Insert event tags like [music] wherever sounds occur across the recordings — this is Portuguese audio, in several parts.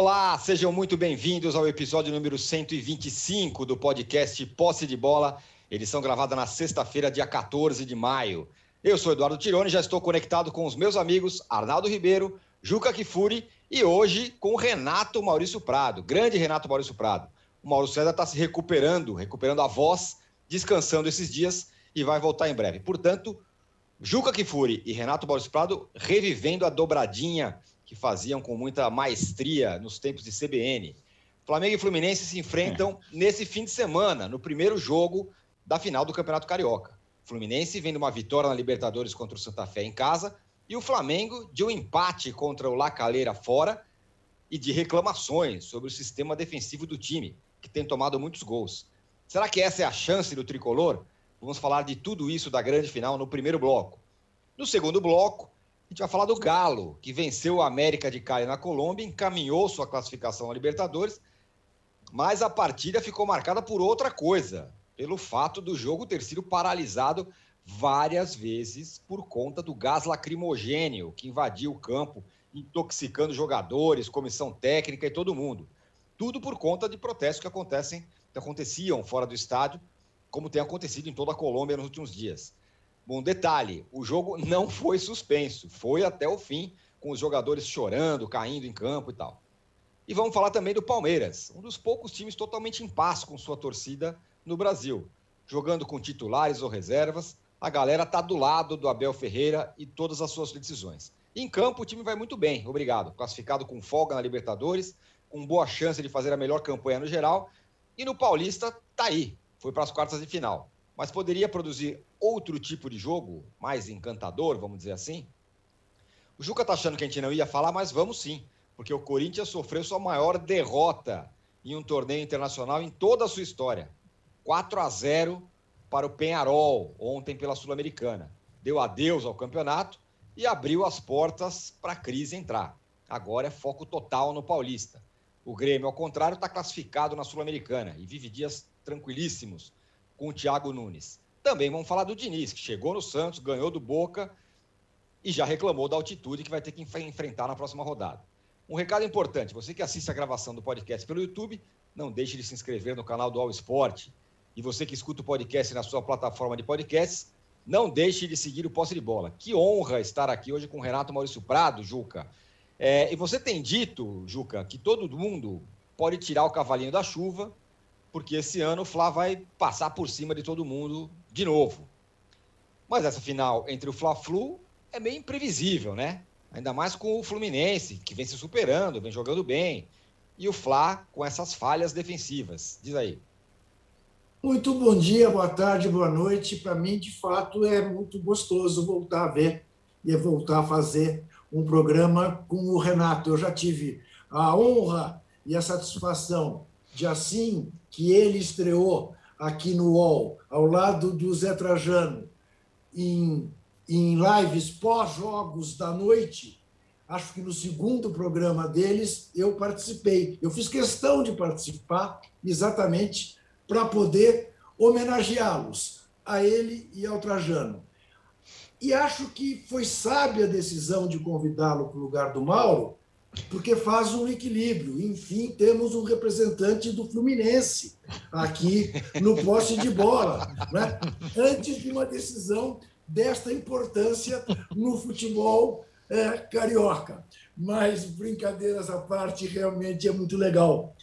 Olá, sejam muito bem-vindos ao episódio número 125 do podcast Posse de Bola, edição gravada na sexta-feira, dia 14 de maio. Eu sou Eduardo Tironi, já estou conectado com os meus amigos Arnaldo Ribeiro, Juca Kifuri e hoje com Renato Maurício Prado, grande Renato Maurício Prado. O Mauro César está se recuperando, recuperando a voz, descansando esses dias e vai voltar em breve. Portanto, Juca Kifuri e Renato Maurício Prado revivendo a dobradinha que faziam com muita maestria nos tempos de CBN. Flamengo e Fluminense se enfrentam é. nesse fim de semana, no primeiro jogo da final do Campeonato Carioca. Fluminense vem de uma vitória na Libertadores contra o Santa Fé em casa e o Flamengo de um empate contra o La Calera fora e de reclamações sobre o sistema defensivo do time, que tem tomado muitos gols. Será que essa é a chance do tricolor? Vamos falar de tudo isso da grande final no primeiro bloco. No segundo bloco, a gente vai falar do Galo, que venceu o América de Cali na Colômbia, encaminhou sua classificação à Libertadores, mas a partida ficou marcada por outra coisa, pelo fato do jogo ter sido paralisado várias vezes por conta do gás lacrimogênio que invadiu o campo, intoxicando jogadores, comissão técnica e todo mundo. Tudo por conta de protestos que acontecem, que aconteciam fora do estádio, como tem acontecido em toda a Colômbia nos últimos dias. Bom, detalhe: o jogo não foi suspenso, foi até o fim, com os jogadores chorando, caindo em campo e tal. E vamos falar também do Palmeiras, um dos poucos times totalmente em paz com sua torcida no Brasil. Jogando com titulares ou reservas, a galera tá do lado do Abel Ferreira e todas as suas decisões. Em campo, o time vai muito bem, obrigado. Classificado com folga na Libertadores, com boa chance de fazer a melhor campanha no geral. E no Paulista, tá aí, foi para as quartas de final mas poderia produzir outro tipo de jogo, mais encantador, vamos dizer assim? O Juca tá achando que a gente não ia falar, mas vamos sim, porque o Corinthians sofreu sua maior derrota em um torneio internacional em toda a sua história. 4 a 0 para o Penharol ontem pela Sul-Americana. Deu adeus ao campeonato e abriu as portas para a crise entrar. Agora é foco total no Paulista. O Grêmio, ao contrário, está classificado na Sul-Americana e vive dias tranquilíssimos com o Thiago Nunes. Também vamos falar do Diniz, que chegou no Santos, ganhou do Boca e já reclamou da altitude que vai ter que enfrentar na próxima rodada. Um recado importante: você que assiste a gravação do podcast pelo YouTube, não deixe de se inscrever no canal do All Sport. E você que escuta o podcast na sua plataforma de podcasts, não deixe de seguir o Posse de Bola. Que honra estar aqui hoje com o Renato Maurício Prado, Juca. É, e você tem dito, Juca, que todo mundo pode tirar o cavalinho da chuva porque esse ano o Fla vai passar por cima de todo mundo de novo. Mas essa final entre o Fla-Flu é meio imprevisível, né? Ainda mais com o Fluminense, que vem se superando, vem jogando bem, e o Fla com essas falhas defensivas. Diz aí. Muito bom dia, boa tarde, boa noite. Para mim, de fato, é muito gostoso voltar a ver e voltar a fazer um programa com o Renato. Eu já tive a honra e a satisfação de assim que ele estreou aqui no UOL, ao lado do Zé Trajano, em, em lives pós-jogos da noite, acho que no segundo programa deles, eu participei. Eu fiz questão de participar exatamente para poder homenageá-los, a ele e ao Trajano. E acho que foi sábia a decisão de convidá-lo para o lugar do Mauro, porque faz um equilíbrio. Enfim, temos um representante do Fluminense aqui no poste de bola, né? antes de uma decisão desta importância no futebol é, carioca. Mas, brincadeiras à parte, realmente é muito legal.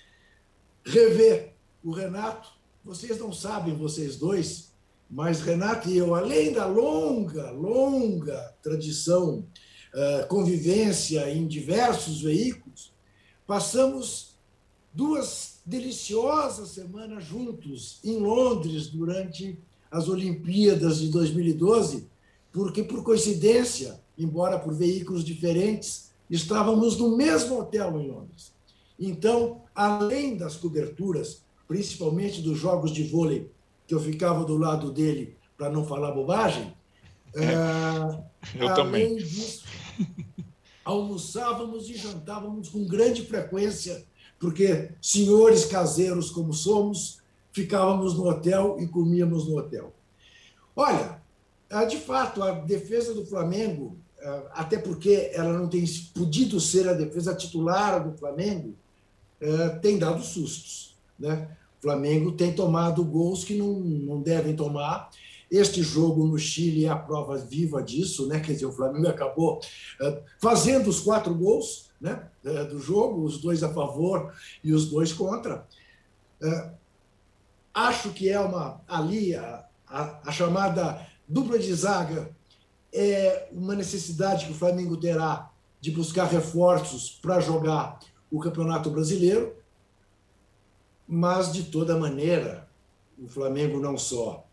Rever o Renato, vocês não sabem, vocês dois, mas Renato e eu, além da longa, longa tradição convivência em diversos veículos, passamos duas deliciosas semanas juntos em Londres durante as Olimpíadas de 2012, porque, por coincidência, embora por veículos diferentes, estávamos no mesmo hotel em Londres. Então, além das coberturas, principalmente dos jogos de vôlei, que eu ficava do lado dele para não falar bobagem, é, [laughs] eu além também. disso, almoçávamos e jantávamos com grande frequência, porque senhores caseiros como somos, ficávamos no hotel e comíamos no hotel. Olha, de fato, a defesa do Flamengo, até porque ela não tem podido ser a defesa titular do Flamengo, é, tem dado sustos. Né? O Flamengo tem tomado gols que não, não devem tomar. Este jogo no Chile é a prova viva disso, né? Quer dizer, o Flamengo acabou é, fazendo os quatro gols né, é, do jogo, os dois a favor e os dois contra. Acho que é uma ali a, a, a chamada dupla de zaga é uma necessidade que o Flamengo terá de buscar reforços para jogar o Campeonato Brasileiro, mas de toda maneira, o Flamengo não só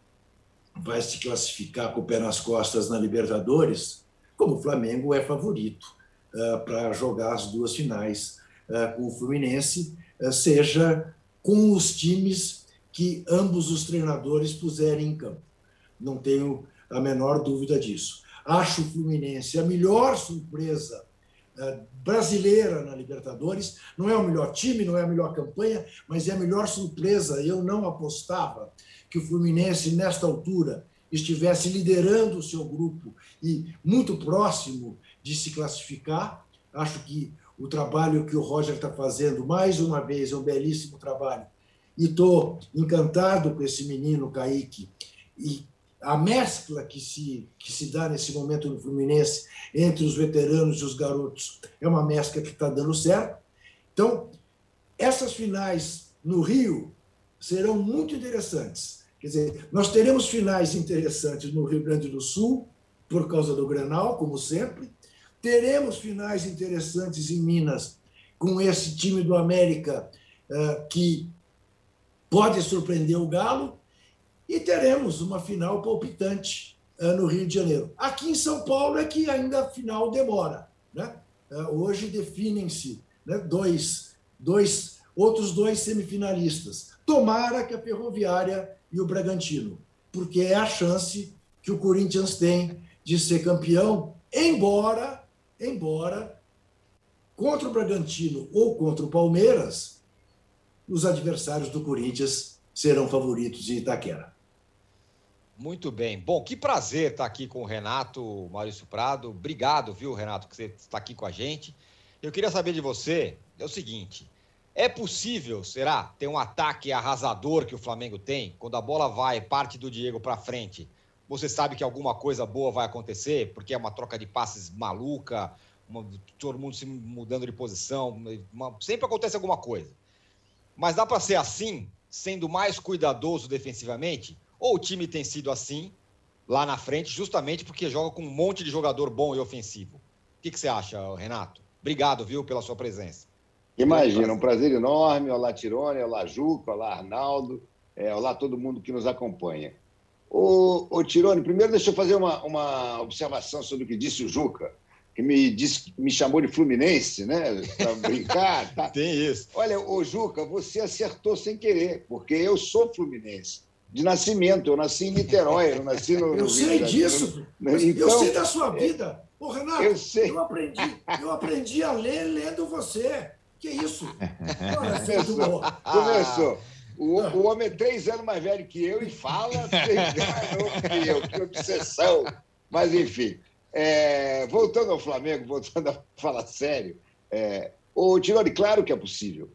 vai se classificar com o pé nas costas na Libertadores, como o Flamengo é favorito uh, para jogar as duas finais uh, com o Fluminense, uh, seja com os times que ambos os treinadores puserem em campo. Não tenho a menor dúvida disso. Acho o Fluminense a melhor surpresa brasileira na Libertadores. Não é o melhor time, não é a melhor campanha, mas é a melhor surpresa. Eu não apostava que o Fluminense, nesta altura, estivesse liderando o seu grupo e muito próximo de se classificar. Acho que o trabalho que o Roger está fazendo, mais uma vez, é um belíssimo trabalho. E estou encantado com esse menino, Kaique, e a mescla que se, que se dá nesse momento no Fluminense entre os veteranos e os garotos é uma mescla que está dando certo. Então, essas finais no Rio serão muito interessantes. Quer dizer, nós teremos finais interessantes no Rio Grande do Sul, por causa do Grenal, como sempre. Teremos finais interessantes em Minas, com esse time do América, eh, que pode surpreender o Galo e teremos uma final palpitante uh, no Rio de Janeiro. Aqui em São Paulo é que ainda a final demora. Né? Uh, hoje definem-se né, dois, dois, outros dois semifinalistas. Tomara que a Ferroviária e o Bragantino, porque é a chance que o Corinthians tem de ser campeão, embora, embora contra o Bragantino ou contra o Palmeiras, os adversários do Corinthians serão favoritos de Itaquera. Muito bem. Bom, que prazer estar aqui com o Renato Maurício Prado. Obrigado, viu, Renato, que você está aqui com a gente. Eu queria saber de você é o seguinte: é possível, será, ter um ataque arrasador que o Flamengo tem quando a bola vai parte do Diego para frente? Você sabe que alguma coisa boa vai acontecer, porque é uma troca de passes maluca, uma, todo mundo se mudando de posição, uma, sempre acontece alguma coisa. Mas dá para ser assim, sendo mais cuidadoso defensivamente? Ou o time tem sido assim lá na frente, justamente porque joga com um monte de jogador bom e ofensivo? O que, que você acha, Renato? Obrigado, viu, pela sua presença. Imagina, um prazer enorme. Olá, Tirone, olá, Juca, olá, Arnaldo, é, olá, todo mundo que nos acompanha. Ô, ô Tirone, primeiro deixa eu fazer uma, uma observação sobre o que disse o Juca, que me, disse, me chamou de Fluminense, né? [laughs] Para brincar. Tá? Tem isso. Olha, ô Juca, você acertou sem querer, porque eu sou Fluminense de nascimento. Eu nasci em Niterói, eu nasci no. [laughs] Eu sei disso. Então, eu sei da sua vida. Ô, Renato, eu, sei. eu, aprendi, eu aprendi a ler lendo você. Que isso? [laughs] Começou. Começou. O, o homem é três anos mais velho que eu e fala três anos que eu. Que obsessão. Mas, enfim. É, voltando ao Flamengo, voltando a falar sério, é, o Tirone, claro que é possível.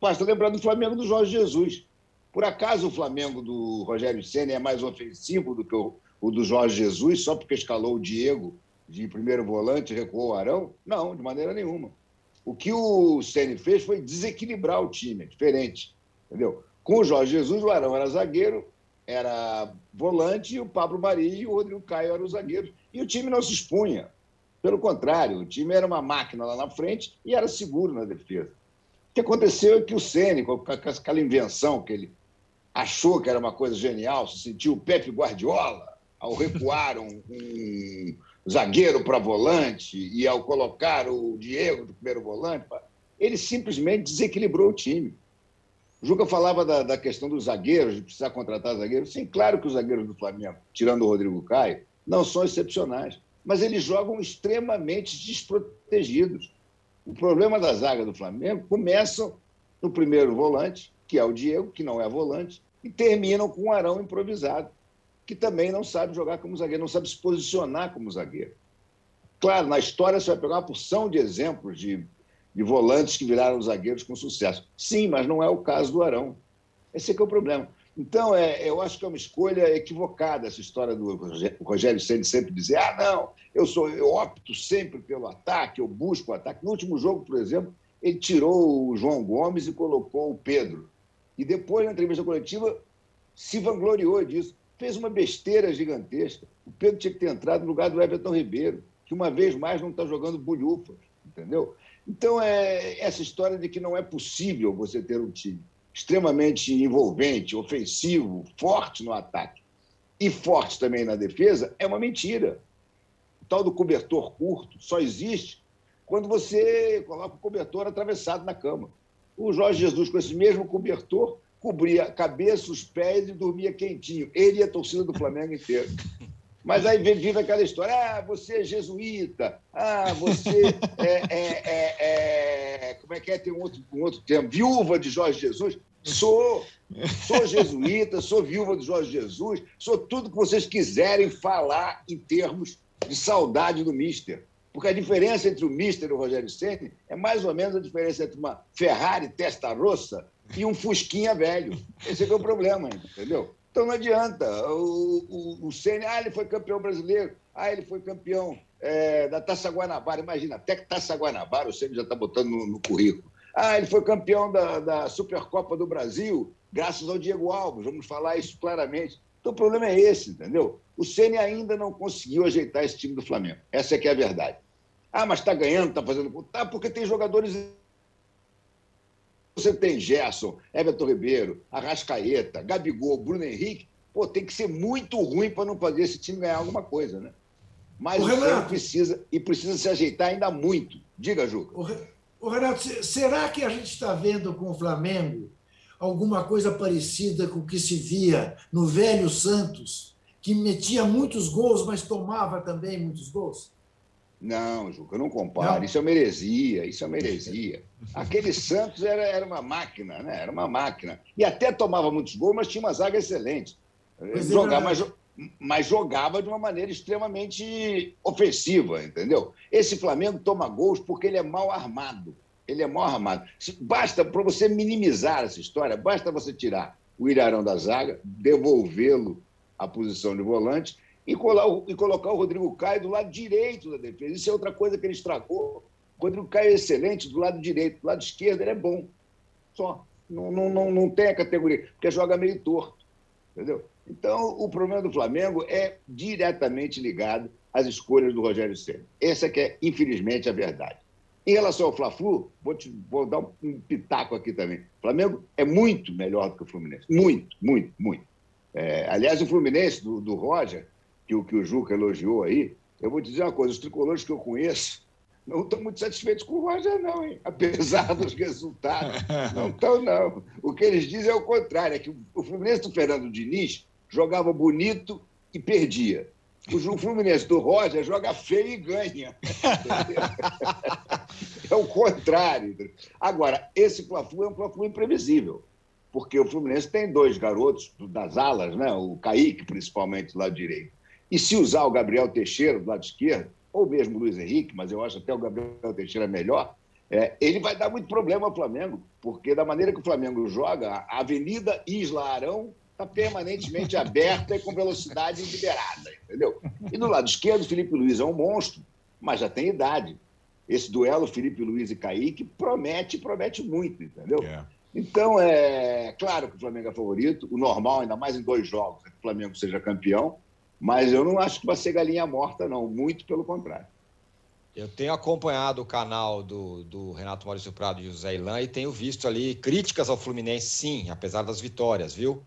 Basta lembrar do Flamengo do Jorge Jesus. Por acaso o Flamengo do Rogério Senna é mais ofensivo do que o, o do Jorge Jesus, só porque escalou o Diego de primeiro volante e recuou o Arão? Não, de maneira nenhuma. O que o Senna fez foi desequilibrar o time, é diferente. Entendeu? Com o Jorge Jesus, o Arão era zagueiro, era volante, e o Pablo Mari e o Rodrigo Caio eram os zagueiros. E o time não se expunha. Pelo contrário, o time era uma máquina lá na frente e era seguro na defesa. O que aconteceu é que o Senna, com aquela invenção que ele achou que era uma coisa genial, se sentiu o Pepe Guardiola ao recuar um, um zagueiro para volante e ao colocar o Diego de primeiro volante, ele simplesmente desequilibrou o time. O Juca falava da, da, questão dos zagueiros, de precisar contratar zagueiros. Sim, claro que os zagueiros do Flamengo, tirando o Rodrigo Caio, não são excepcionais, mas eles jogam extremamente desprotegidos. O problema da zaga do Flamengo começa no primeiro volante, que é o Diego, que não é volante, e terminam com um Arão improvisado, que também não sabe jogar como zagueiro, não sabe se posicionar como zagueiro. Claro, na história você vai pegar uma porção de exemplos de, de volantes que viraram zagueiros com sucesso. Sim, mas não é o caso do Arão. Esse é que é o problema. Então, é, eu acho que é uma escolha equivocada essa história do Rogério Ceni sempre dizer: ah, não, eu sou, eu opto sempre pelo ataque, eu busco o ataque. No último jogo, por exemplo, ele tirou o João Gomes e colocou o Pedro. E depois, na entrevista coletiva, se vangloriou disso. Fez uma besteira gigantesca. O Pedro tinha que ter entrado no lugar do Everton Ribeiro, que uma vez mais não está jogando bulhufas, entendeu? Então, é essa história de que não é possível você ter um time extremamente envolvente, ofensivo, forte no ataque e forte também na defesa, é uma mentira. O tal do cobertor curto só existe quando você coloca o cobertor atravessado na cama. O Jorge Jesus, com esse mesmo cobertor, cobria a cabeça, os pés e dormia quentinho. Ele e a torcida do Flamengo inteiro. Mas aí vive aquela história: ah, você é jesuíta, ah, você é, é, é, é como é que é? Tem um outro, um outro termo, viúva de Jorge Jesus. Sou, sou jesuíta, sou viúva de Jorge Jesus, sou tudo que vocês quiserem falar em termos de saudade do Mister. Porque a diferença entre o Mister e o Rogério Ceni é mais ou menos a diferença entre uma Ferrari testa-rossa e um Fusquinha velho. Esse é, é o problema, entendeu? Então não adianta. O, o, o Ceni, ah, ele foi campeão brasileiro, ah, ele foi campeão é, da Taça Guanabara. Imagina, até que Taça Guanabara o Ceni já está botando no, no currículo. Ah, ele foi campeão da, da Supercopa do Brasil, graças ao Diego Alves, vamos falar isso claramente. Então o problema é esse, entendeu? O Ceni ainda não conseguiu ajeitar esse time do Flamengo. Essa é que é a verdade. Ah, mas está ganhando, está fazendo. Tá, porque tem jogadores. Você tem Gerson, Everton Ribeiro, Arrascaeta, Gabigol, Bruno Henrique. Pô, tem que ser muito ruim para não fazer esse time ganhar alguma coisa, né? Mas o, Renato precisa e precisa se ajeitar ainda muito. Diga, Juca. O, Renato, será que a gente está vendo com o Flamengo alguma coisa parecida com o que se via no velho Santos, que metia muitos gols, mas tomava também muitos gols? Não, Juca, não compara. Não. Isso é uma heresia, isso é uma heresia. Aquele Santos era, era uma máquina, né? Era uma máquina. E até tomava muitos gols, mas tinha uma zaga excelente. Pois é Jogava, mas, mas jogava de uma maneira extremamente ofensiva, entendeu? Esse Flamengo toma gols porque ele é mal armado. Ele é mal armado. Basta, para você minimizar essa história, basta você tirar o Ilharão da zaga, devolvê-lo à posição de volante e, e colocar o Rodrigo Caio do lado direito da defesa. Isso é outra coisa que ele estragou. O Rodrigo Caio é excelente do lado direito, do lado esquerdo ele é bom. Só. Não, não, não, não tem a categoria, porque joga meio torto. Entendeu? Então, o problema do Flamengo é diretamente ligado às escolhas do Rogério Ceni. Essa que é, infelizmente, a verdade. Em relação ao Fla-Flu, vou, te, vou dar um, pitaco aqui também. O Flamengo é muito melhor do que o Fluminense. Muito, muito, muito. É, aliás, o Fluminense, do, do Roger, que o, que o Juca elogiou aí, eu vou dizer uma coisa, os tricolores que eu conheço não estão muito satisfeitos com o Roger, não, hein? Apesar dos resultados. [laughs] Não estão, não. O que eles dizem é o contrário, é que o Fluminense do Fernando Diniz jogava bonito e perdia. O Fluminense do Roger joga feio e ganha. [laughs] é o contrário. Agora, esse Fla-Flu é um Fla-Flu imprevisível, porque o Fluminense tem dois garotos das alas, né? o Kaique, principalmente, lado direito. E se usar o Gabriel Teixeira do lado esquerdo, ou mesmo o Luiz Henrique, mas eu acho até o Gabriel Teixeira melhor, é, ele vai dar muito problema ao Flamengo, porque da maneira que o Flamengo joga, a Avenida Isla Arão está permanentemente [laughs] aberta e com velocidade liberada, entendeu? E do lado esquerdo, o Felipe Luiz é um monstro, mas já tem idade. Esse duelo Felipe Luiz e Kaique promete, promete muito, entendeu? É. Então, é claro que o Flamengo é favorito, o normal, ainda mais em dois jogos, é que o Flamengo seja campeão, mas eu não acho que vai ser galinha morta, não, muito pelo contrário. Eu tenho acompanhado o canal do, do Renato Maurício Prado e José Ilan e tenho visto ali críticas ao Fluminense, sim, apesar das vitórias, viu?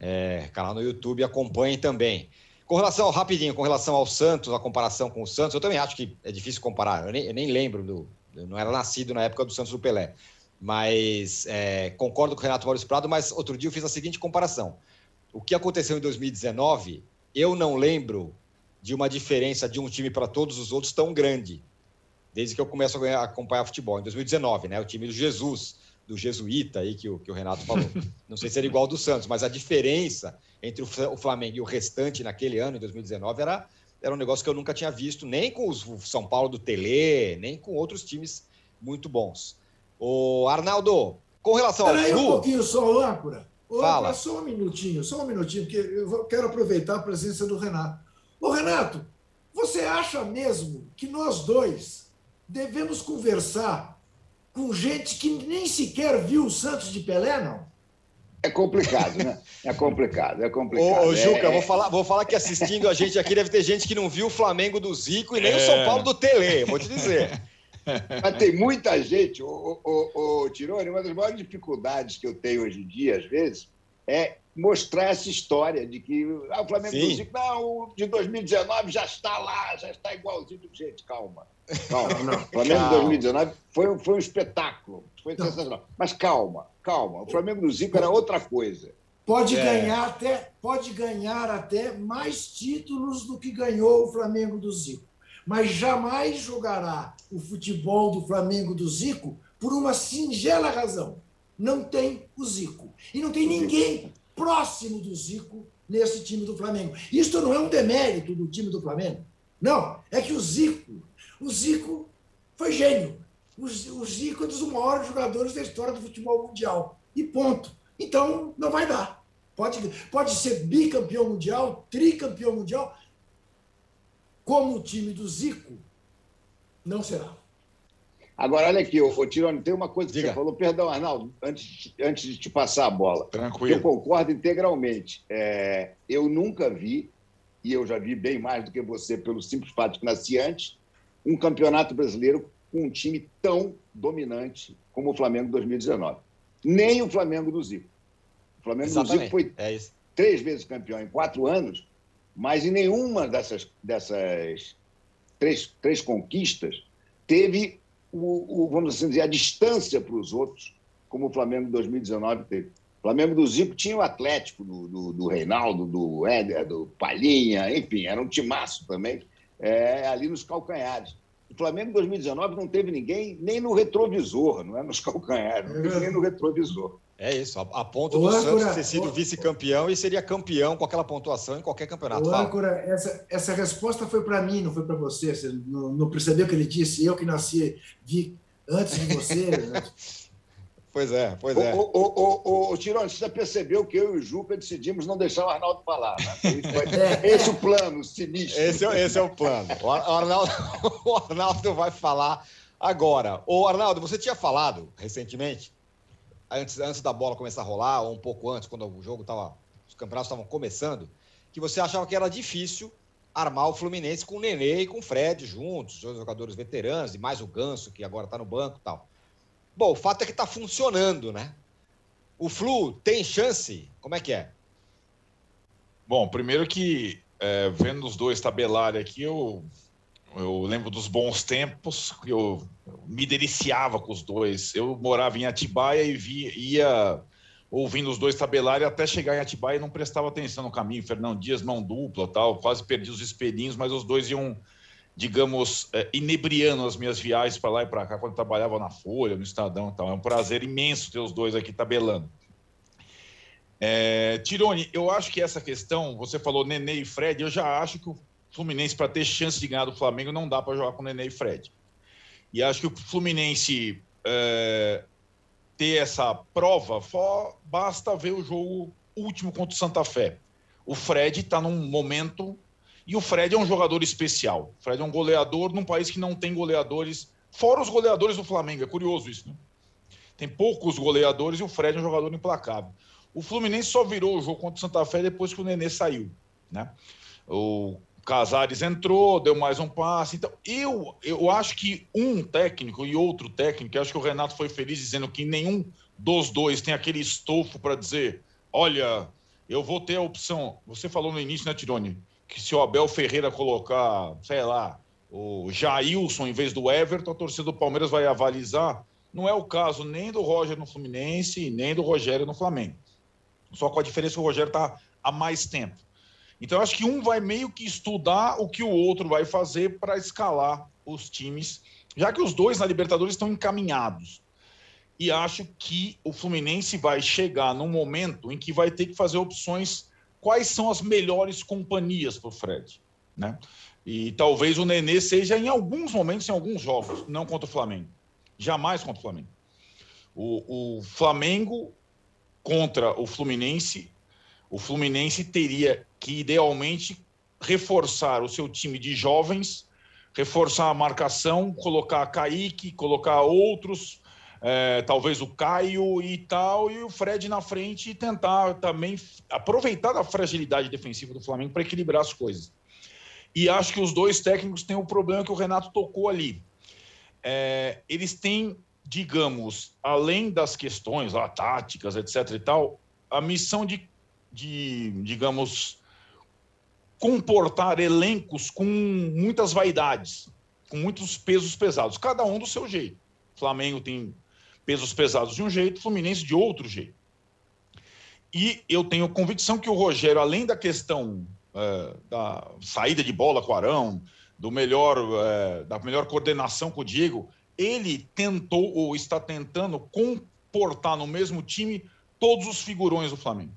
é, canal no YouTube, acompanhem também. Com relação, rapidinho, com relação ao Santos, a comparação com o Santos, eu também acho que é difícil comparar. Eu nem, eu nem lembro, do, eu não era nascido na época do Santos do Pelé. Mas é, concordo com o Renato Maurício Prado, mas outro dia eu fiz a seguinte comparação. O que aconteceu em 2019, eu não lembro de uma diferença de um time para todos os outros tão grande, desde que eu começo a acompanhar futebol. Em 2019, né? O time do Jesus do jesuíta aí que o, que o Renato falou. [laughs] Não sei se era igual ao do Santos, mas a diferença entre o Flamengo e o restante naquele ano, em 2019, era, era um negócio que eu nunca tinha visto, nem com os, o São Paulo do Tele, nem com outros times muito bons. O Arnaldo, com relação ao Peraí Flu... um pouquinho só, âncora. Fala. só um minutinho, só um minutinho, porque eu quero aproveitar a presença do Renato. Ô, Renato, você acha mesmo que nós dois devemos conversar com gente que nem sequer viu o Santos de Pelé, não? É complicado, né? É complicado, é complicado. Ô, ô, Juca, é, vou, falar, vou falar que assistindo a gente aqui deve ter gente que não viu o Flamengo do Zico e nem o É. São Paulo do Tele, vou te dizer. Mas tem muita gente, o, o, o, Tirone, uma das maiores dificuldades que eu tenho hoje em dia, às vezes, é mostrar essa história de que ah, o Flamengo Sim. do Zico, não, o de 2019 já está lá, já está igualzinho. Gente, calma. Calma. Não, O Flamengo Calma. de 2019 foi, um- foi um espetáculo, foi Não. sensacional. Mas calma, calma. O Flamengo do Zico era outra coisa. Pode É. ganhar até pode ganhar até mais títulos do que ganhou o Flamengo do Zico, mas jamais jogará o futebol do Flamengo do Zico por uma singela razão: não tem o Zico e não tem ninguém próximo do Zico nesse time do Flamengo. Isto não é um demérito do time do Flamengo, não. É que o Zico, o Zico foi gênio. O Zico é um dos maiores jogadores da história do futebol mundial. E ponto. Então, não vai dar. Pode, pode ser bicampeão mundial, tricampeão mundial. Como o time do Zico, não será. Agora, olha aqui, ô, ô, Tirone, tem uma coisa que Diga. você falou, perdão, Arnaldo, antes, antes de te passar a bola. Eu Tranquilo. concordo integralmente. É, eu nunca vi, e eu já vi bem mais do que você, pelo simples fato de que nasci antes, um campeonato brasileiro com um time tão dominante como o Flamengo 2019. Nem o Flamengo do Zico. O Flamengo do Zico Exatamente. foi É isso. três vezes campeão em quatro anos, mas em nenhuma dessas, dessas três, três conquistas teve, o, o, vamos assim dizer, a distância para os outros, como o Flamengo de 2019 teve. O Flamengo do Zico tinha o Atlético, do, do, do Reinaldo, do Éder, do Palhinha, enfim, era um timaço também, é, ali nos calcanhares. O Flamengo 2019 não teve ninguém nem no retrovisor, não é nos [laughs] calcanhares, não teve nem no retrovisor. É isso. A, a ponto Ô, do âncora, Santos ter sido vice-campeão e seria campeão com aquela pontuação em qualquer campeonato. Fala. âncora, essa, essa resposta foi para mim, não foi para você. Você não, não percebeu o que ele disse? Eu que nasci, vi antes de você. [laughs] Pois é, pois é. ô, ô, ô, ô, ô, Tirone, você já percebeu que eu e o Juca decidimos não deixar o Arnaldo falar. Né? [laughs] Foi É. Esse é o plano sinistro. Esse é, esse é o plano. O o Arnaldo, [laughs] o Arnaldo vai falar agora. Ô, Arnaldo, você tinha falado recentemente, antes, antes da bola começar a rolar, ou um pouco antes, quando o jogo estava. Os campeonatos estavam começando, que você achava que era difícil armar o Fluminense com o Nenê e com o Fred juntos, dois jogadores veteranos, e mais o Ganso, que agora está no banco e tal. Bom, o fato é que está funcionando, né? O Flu tem chance? Como é que é? Bom, primeiro que, é, vendo os dois tabelarem aqui, eu, eu lembro dos bons tempos, que eu me deliciava com os dois. Eu morava em Atibaia e via, ia ouvindo os dois tabelarem até chegar em Atibaia e não prestava atenção no caminho. Fernão Dias, mão dupla tal, quase perdi os espelhinhos, mas os dois iam, digamos, é, inebriando as minhas viagens para lá e para cá, quando trabalhava na Folha, no Estadão tal. É um prazer imenso ter os dois aqui tabelando. É, Tirone, eu acho que essa questão, você falou Nenê e Fred, eu já acho que o Fluminense, para ter chance de ganhar do Flamengo, não dá para jogar com Nenê e Fred. E acho que o Fluminense é, ter essa prova, só basta ver o jogo último contra o Santa Fé. O Fred está num momento. E o Fred é um jogador especial. O Fred é um goleador num país que não tem goleadores, fora os goleadores do Flamengo. É curioso isso, né? Tem poucos goleadores e o Fred é um jogador implacável. O Fluminense só virou o jogo contra o Santa Fé depois que o Nenê saiu, né? O Casares entrou, deu mais um passe. Então, eu, eu acho que um técnico e outro técnico, acho que o Renato foi feliz dizendo que nenhum dos dois tem aquele estofo para dizer: olha, eu vou ter a opção. Você falou no início, né, Tirone? Que se o Abel Ferreira colocar, sei lá, o Jailson em vez do Everton, a torcida do Palmeiras vai avalizar. Não é o caso nem do Roger no Fluminense, nem do Rogério no Flamengo. Só com a diferença que o Rogério está há mais tempo. Então, eu acho que um vai meio que estudar o que o outro vai fazer para escalar os times, já que os dois na Libertadores estão encaminhados. E acho que o Fluminense vai chegar num momento em que vai ter que fazer opções. Quais são as melhores companhias para o Fred? Né? E talvez o Nenê seja em alguns momentos, em alguns jogos, não contra o Flamengo. Jamais contra o Flamengo. O, o Flamengo contra o Fluminense, o Fluminense teria que, idealmente, reforçar o seu time de jovens, reforçar a marcação, colocar Kaique, colocar outros, é, talvez o Caio e tal, e o Fred na frente e tentar também aproveitar da fragilidade defensiva do Flamengo para equilibrar as coisas. E acho que os dois técnicos têm o um problema que o Renato tocou ali. É, eles têm, digamos, além das questões lá, táticas, etc. e tal, a missão de, de digamos, comportar elencos com muitas vaidades, com muitos pesos pesados, cada um do seu jeito. Flamengo tem pesos pesados de um jeito, Fluminense de outro jeito. E eu tenho convicção que o Rogério, além da questão é, da saída de bola com o Arão, do melhor, é, da melhor coordenação com o Diego, ele tentou ou está tentando comportar no mesmo time todos os figurões do Flamengo.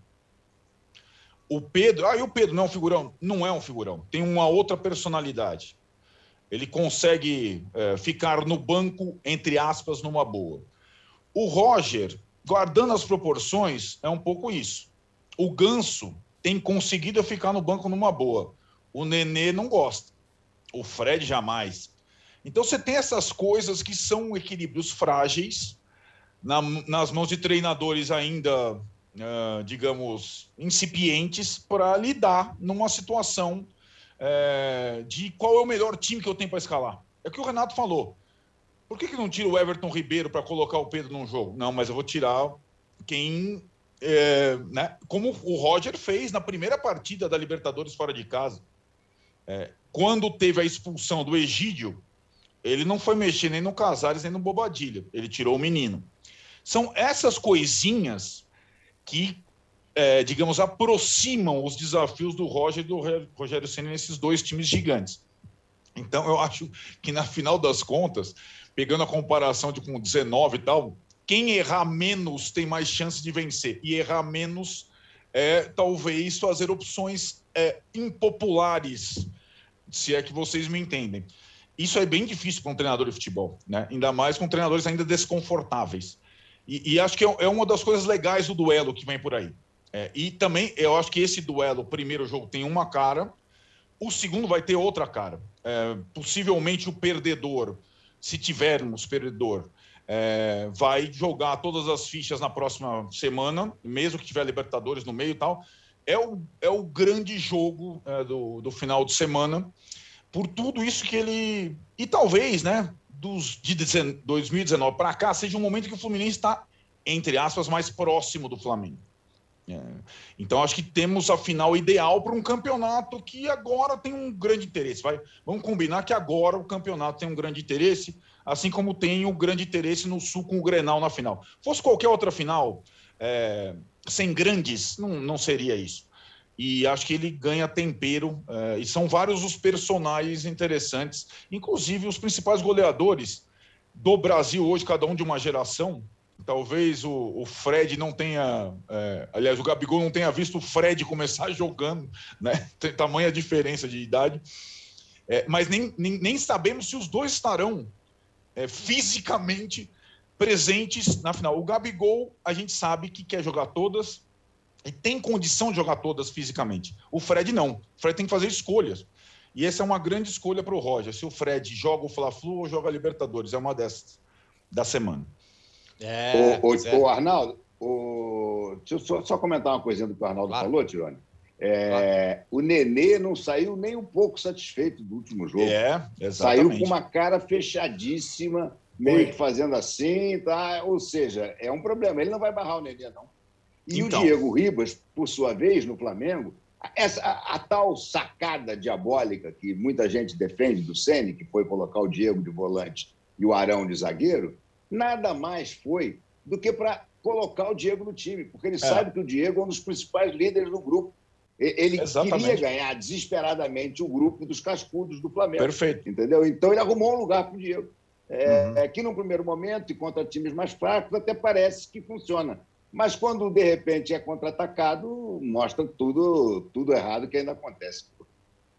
O Pedro, ah, e o Pedro não é um figurão? Não é um figurão, tem uma outra personalidade. Ele consegue é, ficar no banco, entre aspas, numa boa. O Roger, guardando as proporções, é um pouco isso. O Ganso tem conseguido ficar no banco numa boa. O Nenê não gosta. O Fred jamais. Então você tem essas coisas que são equilíbrios frágeis na, nas mãos de treinadores ainda, digamos, incipientes para lidar numa situação de qual é o melhor time que eu tenho para escalar. É o que o Renato falou. Por que, que não tira o Everton Ribeiro para colocar o Pedro num jogo? Não, mas eu vou tirar quem. É, né, como o Roger fez na primeira partida da Libertadores fora de casa. É, quando teve a expulsão do Egídio, ele não foi mexer nem no Casares nem no Bobadilha. Ele tirou o menino. São essas coisinhas que, é, digamos, aproximam os desafios do Roger e do Rogério Senna nesses dois times gigantes. Então, eu acho que, na final das contas, pegando a comparação de com 19 e tal, quem errar menos tem mais chance de vencer. E errar menos é talvez fazer opções é, impopulares, se é que vocês me entendem. Isso é bem difícil para um treinador de futebol, né? ainda mais com treinadores ainda desconfortáveis. E, e acho que é, é uma das coisas legais do duelo que vem por aí. É, e também eu acho que esse duelo, o primeiro jogo, tem uma cara, o segundo vai ter outra cara. É, possivelmente o perdedor se tivermos perdedor, é, vai jogar todas as fichas na próxima semana, mesmo que tiver Libertadores no meio e tal. É o, é o grande jogo é, do, do final de semana, por tudo isso que ele. E talvez, né, dos, de 2019 para cá, seja um momento que o Fluminense está, entre aspas, mais próximo do Flamengo. É. Então, acho que temos a final ideal para um campeonato que agora tem um grande interesse. Vai, vamos combinar que agora o campeonato tem um grande interesse, assim como tem um grande interesse no Sul com o Grenal na final. Fosse qualquer outra final, é, sem grandes, não, não seria isso. E acho que ele ganha tempero, é, e são vários os personagens interessantes, inclusive os principais goleadores do Brasil hoje, cada um de uma geração, talvez o, o Fred não tenha. É, aliás, o Gabigol não tenha visto o Fred começar [laughs] jogando, né? Tem tamanha diferença de idade. É, mas nem, nem, nem, sabemos se os dois estarão fisicamente presentes na final. O Gabigol, a gente sabe que quer jogar todas e tem condição de jogar todas fisicamente. O Fred não. O Fred tem que fazer escolhas. E essa é uma grande escolha para o Roger. Se o Fred joga o Fla-Flu ou joga a Libertadores. É uma dessas da semana. É, o, o, é. o Arnaldo, o... deixa eu só, só, comentar uma coisinha do que o Arnaldo claro. falou, Tirone. É, claro. O Nenê não saiu nem um pouco satisfeito do último jogo. É, exatamente. Saiu com uma cara fechadíssima, meio que fazendo assim, tá? ou seja, é um problema. Ele não vai barrar o Nenê, não. E então. o Diego Ribas, por sua vez, no Flamengo, essa, a, a, tal sacada diabólica que muita gente defende do Ceni, que foi colocar o Diego de volante e o Arão de zagueiro, nada mais foi do que para colocar o Diego no time, porque ele é. sabe que o Diego é um dos principais líderes do grupo. Ele Exatamente. queria ganhar desesperadamente o grupo dos cascudos do Flamengo. Perfeito. Entendeu? Então ele arrumou um lugar para o Diego. É, uhum. é que no primeiro momento, e contra times mais fracos, até parece que funciona. Mas quando de repente é contra-atacado, mostra tudo, tudo errado que ainda acontece.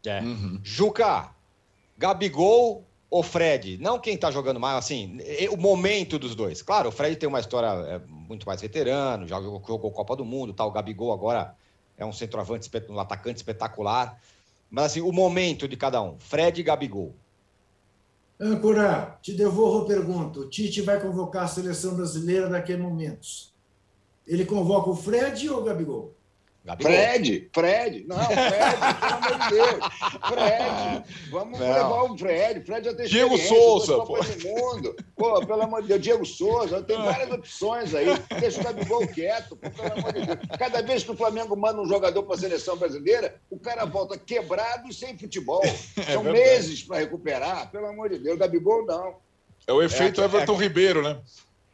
É. Uhum. Juca, Gabigol o Fred, não quem está jogando mais, assim, o momento dos dois. Claro, o Fred tem uma história é, muito mais veterano, já jogou, jogou Copa do Mundo, tal. O Gabigol agora é um centroavante, um atacante espetacular. Mas assim, o momento de cada um. Fred e Gabigol. Ancora, te devolvo a pergunta. O Tite vai convocar a seleção brasileira daqui a momentos. Ele convoca o Fred ou o Gabigol? Gabigol. Fred, Fred, não, Fred, pelo amor de Deus. Fred, vamos não. levar o Fred. Fred já tem Diego Souza, pô. Mundo. Pô, pelo amor de Deus, Diego Souza, tem várias opções aí. Deixa o Gabigol quieto, pô, pelo amor de Deus. Cada vez que o Flamengo manda um jogador para a seleção brasileira, o cara volta quebrado e sem futebol. [laughs] É São é meses para recuperar, pelo amor de Deus. O Gabigol não. É o efeito é, Everton é, Ribeiro, né?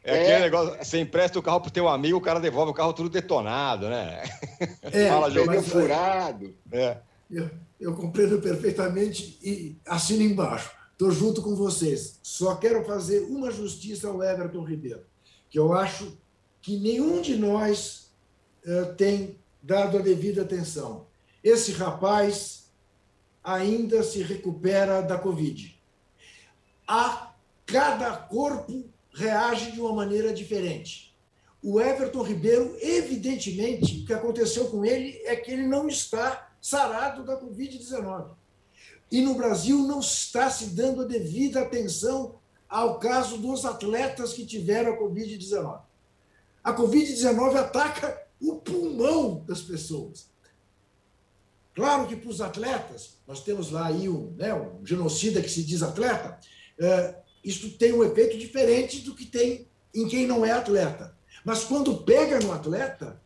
É, é, aquele negócio, você empresta o carro pro teu amigo, o cara devolve o carro tudo detonado, né? É, [laughs] Fala, pneu furado. É. Eu, eu compreendo perfeitamente e assino embaixo. Estou junto com vocês. Só quero fazer uma justiça ao Everton Ribeiro, que eu acho que nenhum de nós uh, tem dado a devida atenção. Esse rapaz ainda se recupera da Covid. A cada corpo reage de uma maneira diferente. O Everton Ribeiro, evidentemente, o que aconteceu com ele é que ele não está sarado da Covid-19. E no Brasil não está se dando a devida atenção ao caso dos atletas que tiveram a Covid-19. A Covid-19 ataca o pulmão das pessoas. Claro que para os atletas, nós temos lá aí um, né, um genocida que se diz atleta, é, isso tem um efeito diferente do que tem em quem não é atleta. Mas quando pega no atleta,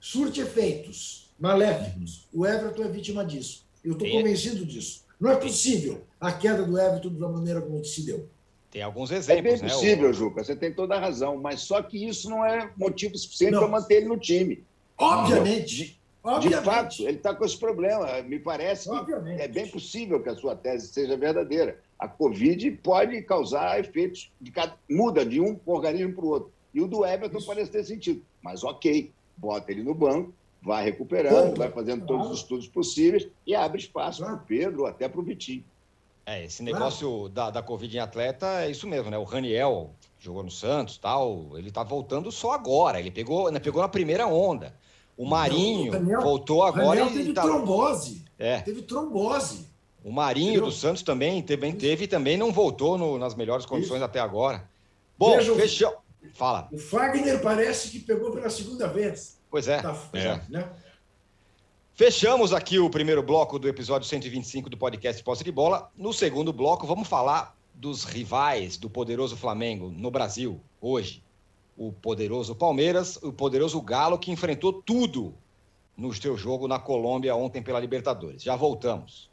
surte efeitos maléficos. O Everton é vítima disso. Eu estou convencido disso. Não é possível a queda do Everton da maneira como se deu. Tem alguns exemplos. É bem né, possível, o... Juca, você tem toda a razão, mas só que isso não é motivo suficiente para manter ele no time. Obviamente. De, Obviamente. de fato, ele está com esse problema. Me parece Obviamente. que é bem possível que a sua tese seja verdadeira a Covid pode causar efeitos, de cada, muda de um organismo para o outro. E o do Everton Isso. parece ter sentido. Mas ok, bota ele no banco, vai recuperando, vai fazendo todos os estudos possíveis e abre espaço para o Pedro ou até para o Vitinho. É, esse negócio da, da Covid em atleta é isso mesmo, né? O Raniel jogou no Santos tal, ele tá voltando só agora. Ele pegou, né, pegou na primeira onda. O Marinho o Daniel, voltou agora. O Daniel teve tá... trombose. É. Teve trombose. O Marinho do Santos também teve, teve e também não voltou no, nas melhores condições Isso. até agora. Bom, Veja, fechou. Fala. O Fagner parece que pegou pela segunda vez. Pois é. Tá, é. Né? Fechamos aqui o primeiro bloco do episódio 125 do podcast Posse de Bola. No segundo bloco, vamos falar dos rivais do poderoso Flamengo no Brasil, hoje. O poderoso Palmeiras, o poderoso Galo, que enfrentou tudo no seu jogo na Colômbia ontem pela Libertadores. Já voltamos.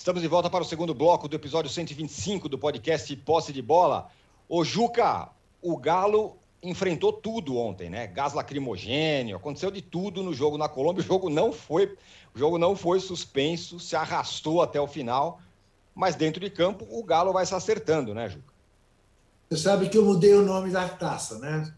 Estamos de volta para o segundo bloco do episódio 125 do podcast Posse de Bola. O Juca, o Galo enfrentou tudo ontem, né? Gás lacrimogênio, aconteceu de tudo no jogo na Colômbia. O jogo não foi, o jogo não foi suspenso, se arrastou até o final, mas dentro de campo o Galo vai se acertando, né, Juca? Você sabe que eu mudei o nome da taça, né?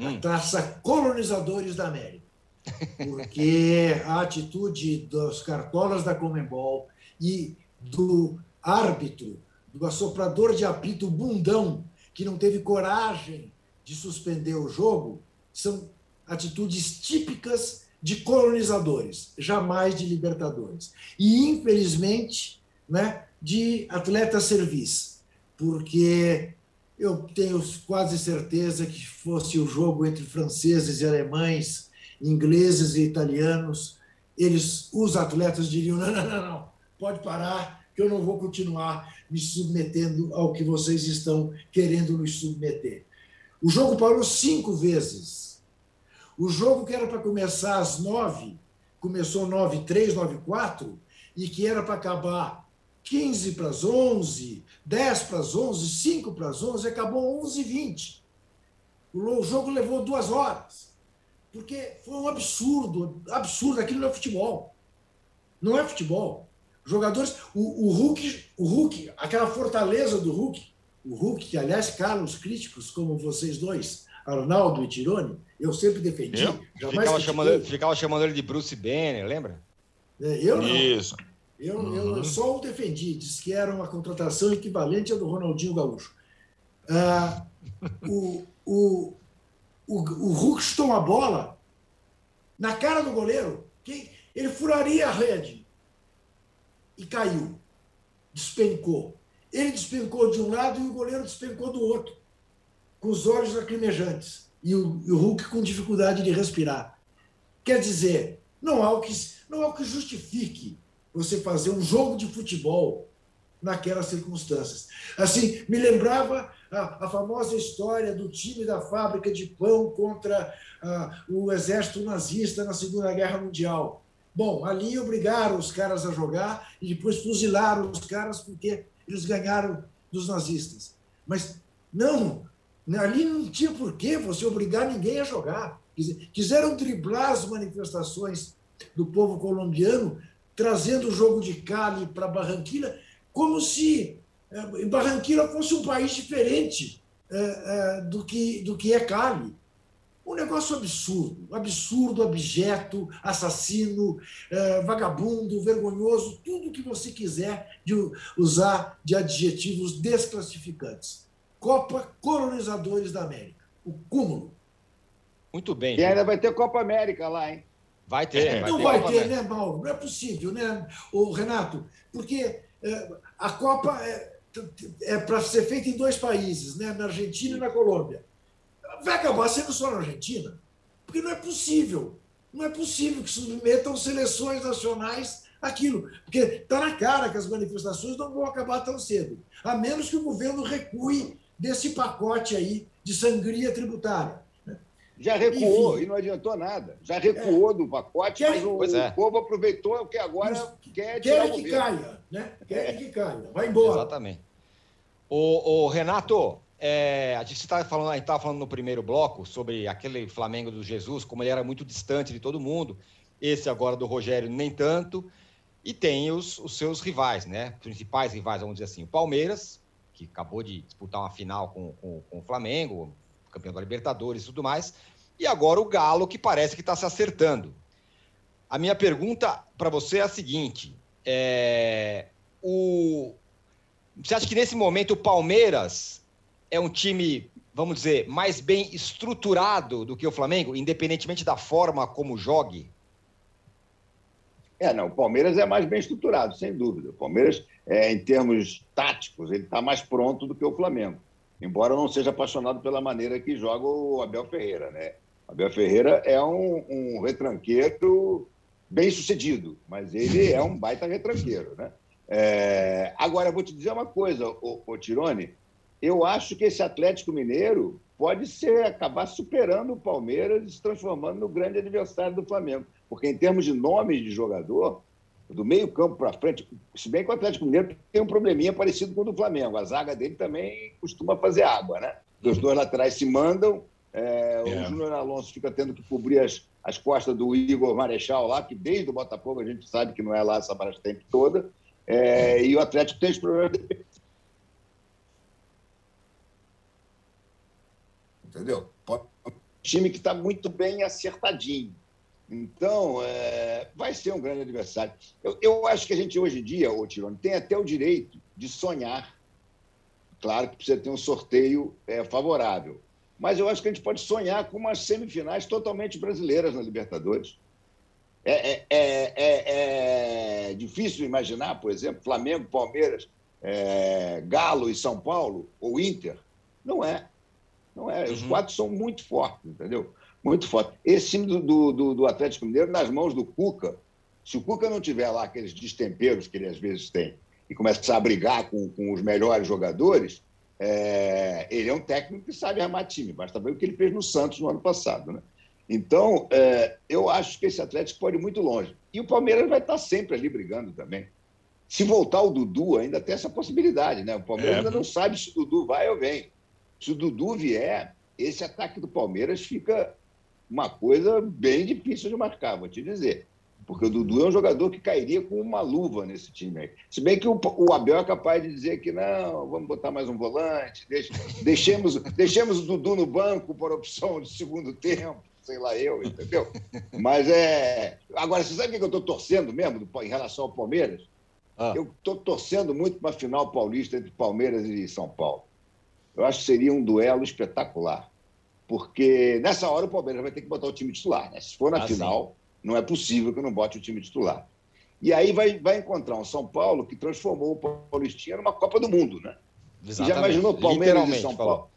Hum. A taça Colonizadores da América. [laughs] Porque a atitude dos cartolas da Comembol e do árbitro, do assoprador de apito bundão, que não teve coragem de suspender o jogo, são atitudes típicas de colonizadores, jamais de libertadores. E, infelizmente, né, de atleta serviço, porque eu tenho quase certeza que fosse o jogo entre franceses e alemães, ingleses e italianos, eles, os atletas diriam: não, não, não, não pode parar, que eu não vou continuar me submetendo ao que vocês estão querendo nos submeter. O jogo parou cinco vezes. O jogo que era para começar às nove, começou nove três, nove quatro, e que era para acabar 15 para as 11, 10 para as 11, 5 para as 11, acabou 11 e 20. O jogo levou duas horas. Porque foi um absurdo, absurdo. Aquilo não é futebol. Não é futebol. Jogadores, o, o Hulk, o Hulk, aquela fortaleza do Hulk, o Hulk, que aliás, caros críticos como vocês dois, Arnaldo e Tirone, eu sempre defendi. Eu? Ficava, chamando, ficava chamando ele de Bruce Banner, lembra? É, eu não. Isso. Eu, uhum. eu só o defendi, disse que era uma contratação equivalente à do Ronaldinho Gaúcho. Ah, o, o, o, o Hulk chutou uma bola na cara do goleiro, que ele furaria a rede e caiu, despencou. Ele despencou de um lado e o goleiro despencou do outro, com os olhos lacrimejantes e o, e o Hulk com dificuldade de respirar. Quer dizer, não há o que, não há o que justifique você fazer um jogo de futebol naquelas circunstâncias. Assim, me lembrava a, a famosa história do time da fábrica de pão contra a, o exército nazista na Segunda Guerra Mundial. Bom, ali obrigaram os caras a jogar e depois fuzilaram os caras porque eles ganharam dos nazistas. Mas não, ali não tinha por que você obrigar ninguém a jogar. Quiseram driblar as manifestações do povo colombiano trazendo o jogo de Cali para Barranquilla, como se é, Barranquilla fosse um país diferente é, é, do, que, do que é Cali. Um negócio absurdo, absurdo, abjeto, assassino, vagabundo, vergonhoso, tudo que você quiser de usar de adjetivos desclassificantes. Copa Colonizadores da América, o cúmulo. Muito bem. E ainda vai ter Copa América lá, hein? Vai ter. Vai não ter vai Copa ter, né, Mauro? Não é possível, né, o Renato? Porque é, a Copa é, é para ser feita em dois países, né, na Argentina e na Colômbia. Vai acabar sendo só na Argentina, porque não é possível. Não é possível que submetam seleções nacionais aquilo, porque está na cara que as manifestações não vão acabar tão cedo, a menos que o governo recue desse pacote aí de sangria tributária. Já recuou Enfim. e não adiantou nada. Já recuou é. do pacote, mas o, é. o, povo aproveitou o que agora quer Quer que caia, né? Quer é. que caia. Vai embora. Exatamente. O, o Renato, é, a gente estava falando, a gente falando no primeiro bloco sobre aquele Flamengo do Jesus, como ele era muito distante de todo mundo. Esse agora do Rogério nem tanto. E tem os, os seus rivais, né? Principais rivais, vamos dizer assim. O Palmeiras, que acabou de disputar uma final com, com, com o Flamengo, campeão da Libertadores e tudo mais. E agora o Galo, que parece que está se acertando. A minha pergunta para você é a seguinte: é, o, você acha que nesse momento o Palmeiras é um time, vamos dizer, mais bem estruturado do que o Flamengo, independentemente da forma como jogue? É, não, o Palmeiras é mais bem estruturado, sem dúvida. O Palmeiras, é, em termos táticos, ele está mais pronto do que o Flamengo embora eu não seja apaixonado pela maneira que joga o Abel Ferreira, né? Abel Ferreira é um, um retranqueiro bem sucedido, mas ele é um baita retranqueiro, né? É... Agora, vou te dizer uma coisa, ô, ô, Tirone, eu acho que esse Atlético Mineiro pode ser acabar superando o Palmeiras e se transformando no grande adversário do Flamengo, porque em termos de nomes de jogador, do meio campo para frente, se bem que o Atlético Mineiro tem um probleminha parecido com o do Flamengo. A zaga dele também costuma fazer água, né? Os dois laterais se mandam, é, o é. Júnior Alonso fica tendo que cobrir as, as costas do Igor Marechal lá, que desde o Botafogo a gente sabe que não é lá essa tempo toda, é, e o Atlético tem os problemas Entendeu? Um time que está muito bem acertadinho. Então, é, vai ser um grande adversário. Eu, eu, acho que a gente, hoje em dia, ô Tirone, tem até o direito de sonhar. Claro que precisa ter um sorteio é, favorável. Mas eu acho que a gente pode sonhar com umas semifinais totalmente brasileiras na Libertadores. É, é, é, é, é difícil imaginar, por exemplo, Flamengo, Palmeiras, Galo e São Paulo, ou Inter. Não é. Não é. Os uhum. quatro são muito fortes, entendeu? muito forte. Esse time do, do, do, Atlético Mineiro, nas mãos do Cuca, se o Cuca não tiver lá aqueles destemperos que ele às vezes tem e começar a brigar com, com os melhores jogadores, é, ele é um técnico que sabe armar time. Basta ver o que ele fez no Santos no ano passado. Né? Então, é, eu acho que esse Atlético pode ir muito longe. E o Palmeiras vai estar sempre ali brigando também. Se voltar o Dudu, ainda tem essa possibilidade, né? O Palmeiras é. ainda não sabe se o Dudu vai ou vem. Se o Dudu vier, esse ataque do Palmeiras fica uma coisa bem difícil de marcar, vou te dizer. Porque o Dudu é um jogador que cairia com uma luva nesse time aí. Se bem que o, o Abel é capaz de dizer que não, vamos botar mais um volante, deixe, deixemos, deixemos o Dudu no banco por opção de segundo tempo, sei lá eu, entendeu? Mas é. Agora, você sabe o que eu estou torcendo mesmo em relação ao Palmeiras? Ah. Eu estou torcendo muito para a final paulista entre Palmeiras e São Paulo. Eu acho que seria um duelo espetacular. Porque nessa hora o Palmeiras vai ter que botar o time titular. Né? Se for na ah, final, sim. não é possível que não bote o time titular. E aí vai, vai encontrar um São Paulo que transformou o Paulistinha numa Copa do Mundo, né? Exatamente. Já imaginou Palmeiras e São Paulo?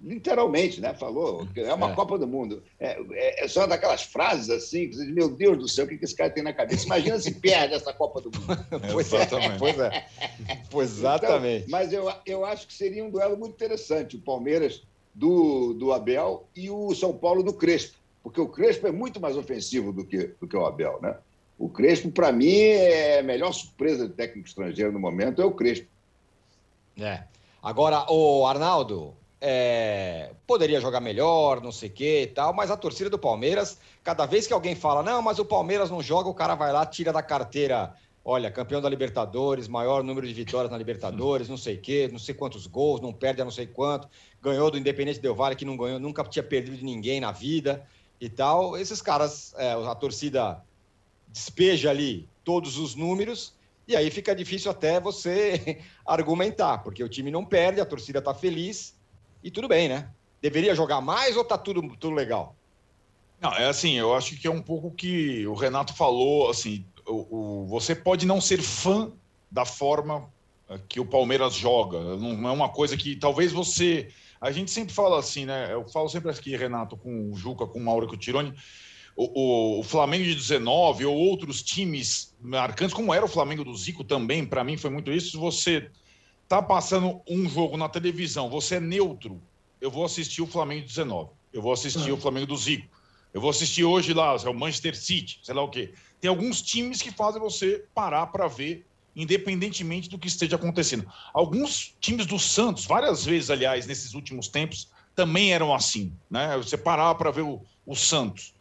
Literalmente, né? Falou, é uma é. Copa do Mundo. É, é, é só daquelas frases assim, que você diz, meu Deus do céu, o que esse cara tem na cabeça? Imagina se perde essa Copa do Mundo. [laughs] pois, é, pois é, pois exatamente. Então, mas eu, eu acho que seria um duelo muito interessante, o Palmeiras do, do Abel e o São Paulo do Crespo, porque o Crespo é muito mais ofensivo do que, do que o Abel, né? O Crespo, para mim, é a melhor surpresa de técnico estrangeiro no momento, é o Crespo. É. Agora, o Arnaldo, é, poderia jogar melhor, não sei o que e tal, mas a torcida do Palmeiras, cada vez que alguém fala, não, mas o Palmeiras não joga, o cara vai lá, tira da carteira, olha, campeão da Libertadores, maior número de vitórias na Libertadores, não sei o que, não sei quantos gols, não perde a não sei quanto, ganhou do Independente Del Valle, que não ganhou, nunca tinha perdido de ninguém na vida e tal. Esses caras, é, a torcida despeja ali todos os números e aí fica difícil até você [laughs] argumentar, porque o time não perde, a torcida está feliz e tudo bem, né? Deveria jogar mais ou tá tudo, tudo legal? Não, é assim, eu acho que é um pouco que o Renato falou, assim, o, o, você pode não ser fã da forma eh, que o Palmeiras joga, não é uma coisa que talvez você... A gente sempre fala assim, né? Eu falo sempre aqui, Renato, com o Juca, com o Mauro, com o Tironi, o, o, Flamengo de 19 ou outros times marcantes, como era o Flamengo do Zico também, para mim foi muito isso, você tá passando um jogo na televisão, você é neutro, eu vou assistir o Flamengo 19, eu vou assistir o Flamengo do Zico, eu vou assistir hoje lá, o Manchester City, sei lá o quê. Tem alguns times que fazem você parar para ver, independentemente do que esteja acontecendo. Alguns times do Santos, várias vezes, aliás, nesses últimos tempos, também eram assim, né? Você parar para ver o, o Santos.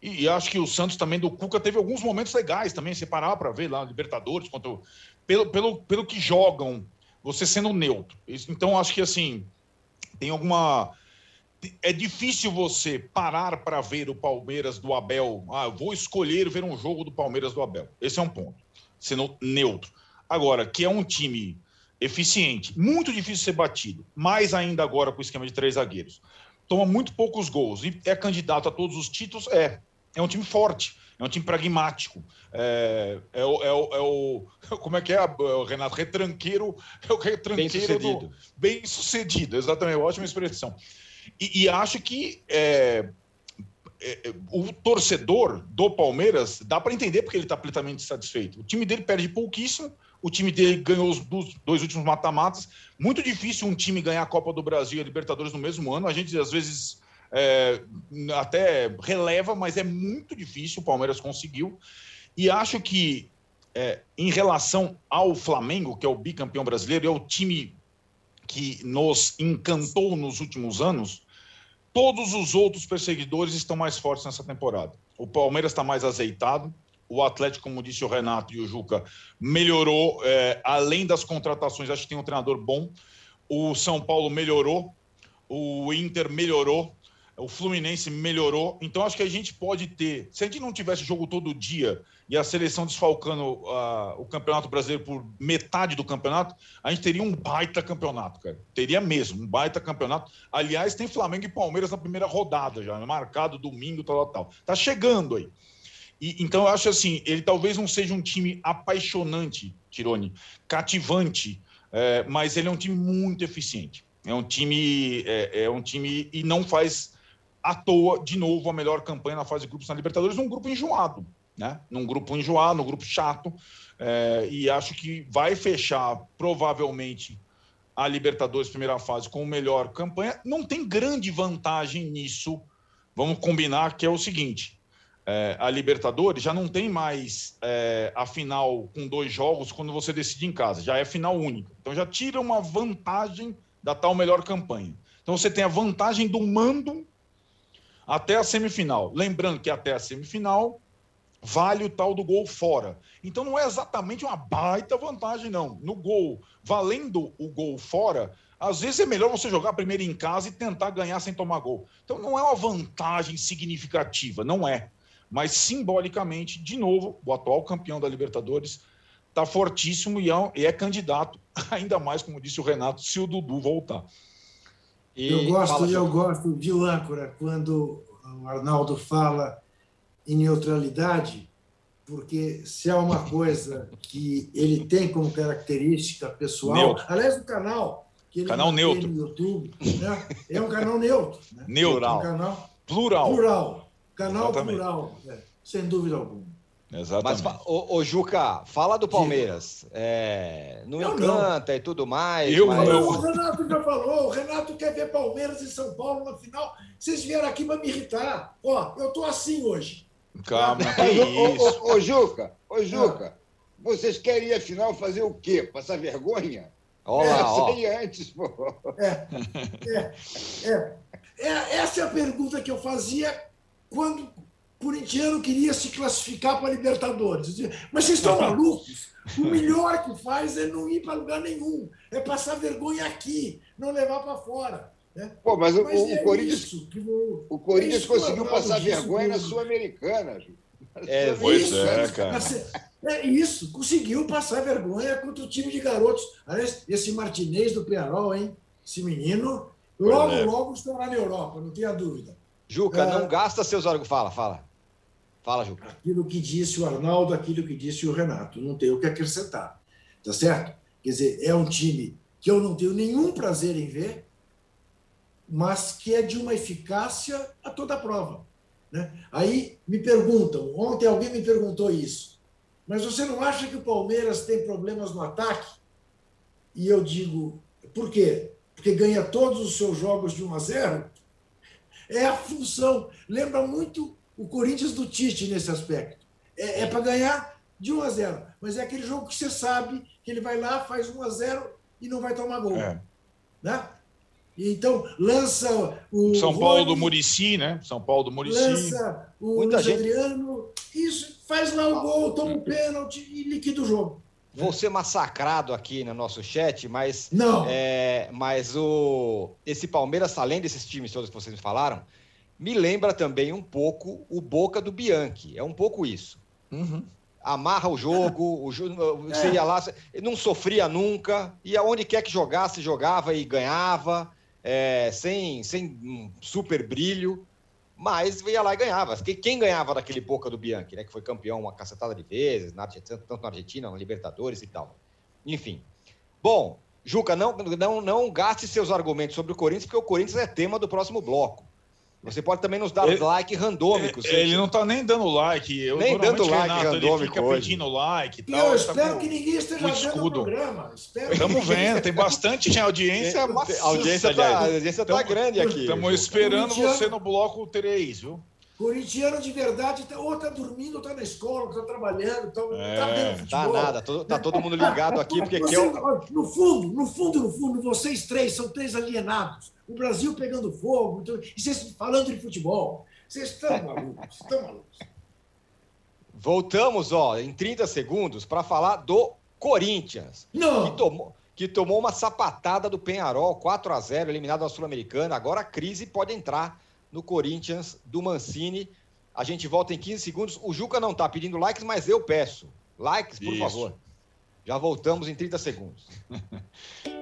E, e, acho que o Santos também do Cuca teve alguns momentos legais também, você parar para ver lá Libertadores, quanto, pelo, pelo, pelo que jogam, você sendo neutro. Então, acho que assim, tem alguma. É difícil você parar para ver o Palmeiras do Abel. Ah, vou escolher ver um jogo do Palmeiras do Abel. Esse é um ponto. Sendo neutro. Agora, que é um time eficiente, muito difícil ser batido, mais ainda agora com o esquema de três zagueiros. Toma muito poucos gols e é candidato a todos os títulos, é. É um time forte. É um time pragmático. É, é, o, é, o, é o, [laughs] Como é que é, é o Renato? Retranqueiro. É o retranqueiro bem sucedido. Do, bem sucedido, exatamente. Ótima expressão. E, e acho que é, é, o torcedor do Palmeiras dá para entender porque ele está completamente satisfeito. O time dele perde pouquíssimo, o time dele ganhou os dois últimos mata-matas. Muito difícil um time ganhar a Copa do Brasil e a Libertadores no mesmo ano. A gente às vezes é, até releva, mas é muito difícil. O Palmeiras conseguiu. E acho que, é, em relação ao Flamengo, que é o bicampeão brasileiro, é o time que nos encantou nos últimos anos, todos os outros perseguidores estão mais fortes nessa temporada. O Palmeiras está mais azeitado. O Atlético, como disse o Renato e o Juca, melhorou. É, além das contratações, acho que tem um treinador bom. O São Paulo melhorou. O Inter melhorou o Fluminense melhorou. Então, acho que a gente pode ter. Se a gente não tivesse jogo todo dia e a seleção desfalcando uh, o Campeonato Brasileiro por metade do campeonato, a gente teria um baita campeonato, cara. Teria mesmo, um baita campeonato. Aliás, tem Flamengo e Palmeiras na primeira rodada já, marcado domingo, tal, tal. Tá chegando aí. E, então, eu acho assim: ele talvez não seja um time apaixonante, Tirone, cativante, é, mas ele é um time muito eficiente. É um time, é, é um time e não faz à toa, de novo, a melhor campanha na fase de grupos na Libertadores, num grupo enjoado, né? Num grupo enjoado, num grupo chato. É, e acho que vai fechar, provavelmente, a Libertadores primeira fase com melhor campanha. Não tem grande vantagem nisso vamos combinar que é o seguinte: é, a Libertadores já não tem mais é, a final com dois jogos quando você decide em casa, já é final única. Então já tira uma vantagem da tal melhor campanha. Então você tem a vantagem do mando até a semifinal. Lembrando que até a semifinal vale o tal do gol fora. Então não é exatamente uma baita vantagem, não. No gol, valendo o gol fora, às vezes é melhor você jogar primeiro em casa e tentar ganhar sem tomar gol. Então não é uma vantagem significativa, não é. Mas simbolicamente, de novo, o atual campeão da Libertadores está fortíssimo e é, é, candidato, [laughs] ainda mais, como disse o Renato, se o Dudu voltar. Eu gosto, eu gosto de âncora quando o Arnaldo fala em neutralidade, porque se há uma coisa que ele tem como característica pessoal, neutro. aliás, o canal que ele canal neutro no YouTube né, é um canal neutro, né? Neural. É um canal plural. Plural. Canal Exatamente. plural, é, sem dúvida alguma. Exatamente. Mas, ô, ô, Juca, fala do Palmeiras. É, não eu encanta não. e tudo mais. Eu mas... não. O Renato já falou, o Renato quer ver Palmeiras e São Paulo na final. Vocês vieram aqui para me irritar. Ó, eu tô assim hoje. Calma, que isso. Ô, ô, ô, Juca, ô, Juca, vocês querem afinal fazer o quê? Passar vergonha? Olha é, lá, ó. antes, pô. É, é, é, é, essa é a pergunta que eu fazia quando corintiano queria se classificar para a Libertadores. Dizia, Mas vocês estão malucos? O melhor que faz é não ir para lugar nenhum, é passar vergonha aqui, não levar para fora. Né? Pô, mas, mas o, é o, Corinthians, o, o Corinthians é conseguiu passar vergonha na Sul-Americana. É, pois isso, é, cara. É isso, conseguiu passar vergonha contra o time de garotos. Aliás, esse Martinez do Penarol, hein? Esse menino, logo, é. logo estará na Europa, não tenha dúvida. Juca, não é. gasta seus argumentos. Fala, fala. Fala, Juca. Aquilo que disse o Arnaldo, aquilo que disse o Renato. Não tenho o que acrescentar. Tá certo? Quer dizer, é um time que eu não tenho nenhum prazer em ver, mas que é de uma eficácia a toda a prova. Né? Aí me perguntam, ontem alguém me perguntou isso, mas você não acha que o Palmeiras tem problemas no ataque? E eu digo, por quê? Porque ganha todos os seus jogos de 1 a 0? É a função. Lembra muito o Corinthians do Tite nesse aspecto. É, é para ganhar de 1 a 0, mas é aquele jogo que você sabe que ele vai lá, faz 1 a 0 e não vai tomar gol. É. Né? Então, lança o. São Paulo Rony, do Murici, né? São Paulo do Murici. Lança o Muita Luiz gente... Adriano. Isso, faz lá o gol, toma um pênalti e liquida o jogo. Vou ser massacrado aqui no nosso chat, mas. Não. É, mas o, esse Palmeiras, além desses times todos que vocês me falaram, me lembra também um pouco o Boca do Bianchi. É um pouco isso. Uhum. Amarra o jogo, o, [laughs] você ia lá, não sofria nunca, e aonde quer que jogasse, jogava e ganhava é, sem, sem super brilho, mas ia lá e ganhava. Quem ganhava daquele Boca do Bianchi, né? Que foi campeão uma cacetada de vezes, na Argentina, tanto na Argentina, na Libertadores e tal. Enfim. Bom, Juca, não, não, não gaste seus argumentos sobre o Corinthians, porque o Corinthians é tema do próximo bloco. Você pode também nos dar ele, like randômicos. Ele, ele não está nem dando like. Eu, nem dando like Renato, randômico ele fica hoje. pedindo like e tal. eu espero tá que ninguém esteja vendo o programa. Estamos vendo, tem bastante audiência. a audiência está tá grande aqui. Estamos esperando você no bloco 3, viu? Corintiano de verdade, tá, ou está dormindo, ou está na escola, está trabalhando, está é, tá vendo futebol. Tá nada, tá todo mundo ligado aqui, porque Você, eu... No fundo, no fundo, no fundo, vocês três são três alienados. O Brasil pegando fogo, então, e vocês falando de futebol. Vocês estão [laughs] malucos, estão malucos. Voltamos, ó, em 30 segundos, para falar do Corinthians. Não! Que tomou, que tomou uma sapatada do Penharol, 4 a 0 eliminado da Sul-Americana. Agora a crise pode entrar no Corinthians do Mancini. A gente volta em 15 segundos. O Juca não está pedindo likes, mas eu peço. Likes, por Isso. favor. Já voltamos em 30 segundos. [laughs]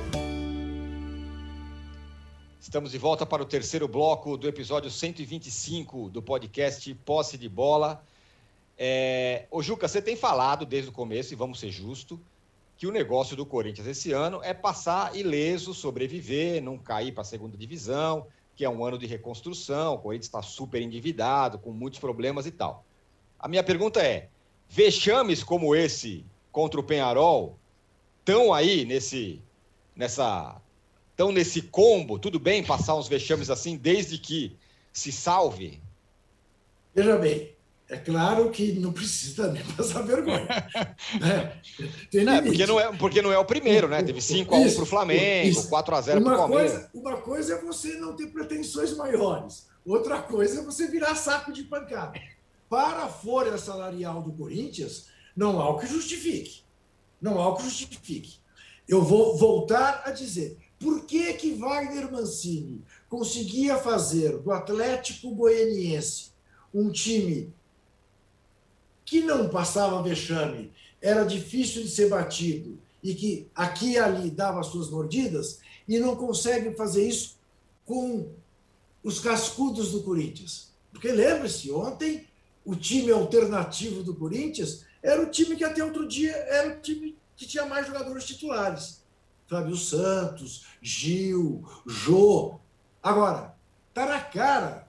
Estamos de volta para o terceiro bloco do episódio 125 do podcast Posse de Bola. É... Ô, Juca, você tem falado desde o começo, e vamos ser justos, que o negócio do Corinthians esse ano é passar ileso, sobreviver, não cair para a segunda divisão, que é um ano de reconstrução, o Corinthians está super endividado, com muitos problemas e tal. A minha pergunta é: vexames como esse contra o Penharol estão aí nesse, nessa estão nesse combo, tudo bem passar uns vexames assim, desde que se salve? Veja bem, é claro que não precisa nem [laughs] passar vergonha. né? [laughs] é, porque, não é, porque não é o primeiro, né? Teve 5x1 para o Flamengo, 4x0 para o Palmeiras. Coisa, uma coisa é você não ter pretensões maiores, outra coisa é você virar saco de pancada. Para a folha salarial do Corinthians, não há o que justifique. Não há o que justifique. Eu vou voltar a dizer: por que, que Wagner Mancini conseguia fazer do Atlético Goianiense um time que não passava vexame, era difícil de ser batido e que aqui e ali dava suas mordidas, e não consegue fazer isso com os cascudos do Corinthians? Porque lembre-se, ontem o time alternativo do Corinthians era o time que até outro dia era o time que tinha mais jogadores titulares. Fábio Santos, Gil, Jô. Agora, está na cara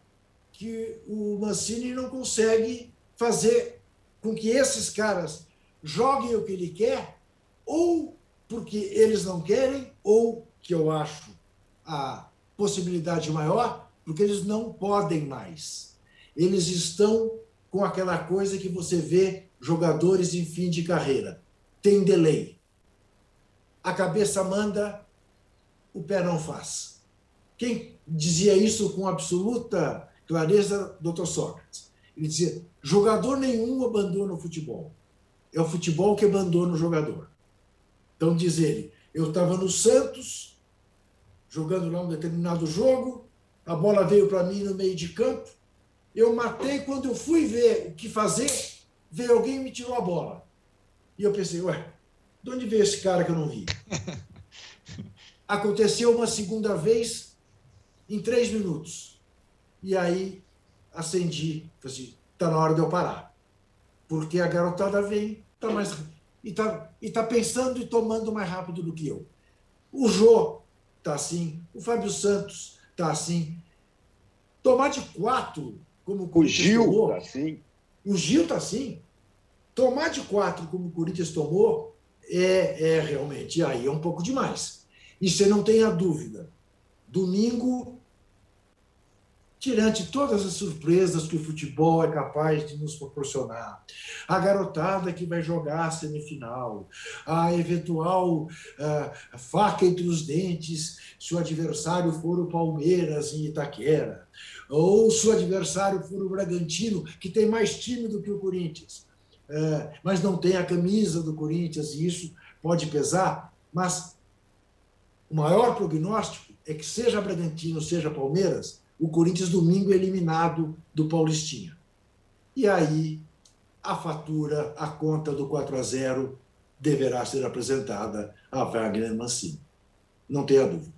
que o Mancini não consegue fazer com que esses caras joguem o que ele quer, ou porque eles não querem, ou, que eu acho a possibilidade maior, porque eles não podem mais. Eles estão com aquela coisa que você vê jogadores em fim de carreira. Tem delay a cabeça manda, o pé não faz. Quem dizia isso com absoluta clareza? Dr. Sócrates. Ele dizia: jogador nenhum abandona o futebol. É o futebol que abandona o jogador. Então, diz ele: eu estava no Santos, jogando lá um determinado jogo, a bola veio para mim no meio de campo, eu matei. Quando eu fui ver o que fazer, veio alguém e me tirou a bola. E eu pensei: ué, de onde veio esse cara que eu não vi? [laughs] Aconteceu uma segunda vez em três minutos. E aí acendi, falei assim, tá na hora de eu parar. Porque a garotada vem, tá mais e tá, e tá pensando e tomando mais rápido do que eu. O Jô tá assim, o Fábio Santos tá assim. Tomar de quatro, como o, o Gil tomou, tá assim. O Gil tá assim. Tomar de quatro, como o Corinthians tomou, é, é realmente, aí é um pouco demais. E você não tenha dúvida, domingo, tirante todas as surpresas que o futebol é capaz de nos proporcionar, a garotada que vai jogar a semifinal, a eventual uh, faca entre os dentes se o adversário for o Palmeiras em Itaquera, ou se o adversário for o Bragantino, que tem mais time do que o Corinthians é, mas não tem a camisa do Corinthians e isso pode pesar. Mas o maior prognóstico é que, seja Bragantino, seja Palmeiras, o Corinthians domingo é eliminado do Paulistinha. E aí a fatura, a conta do 4 a 0 deverá ser apresentada a Wagner Mancini. Não tenha dúvida.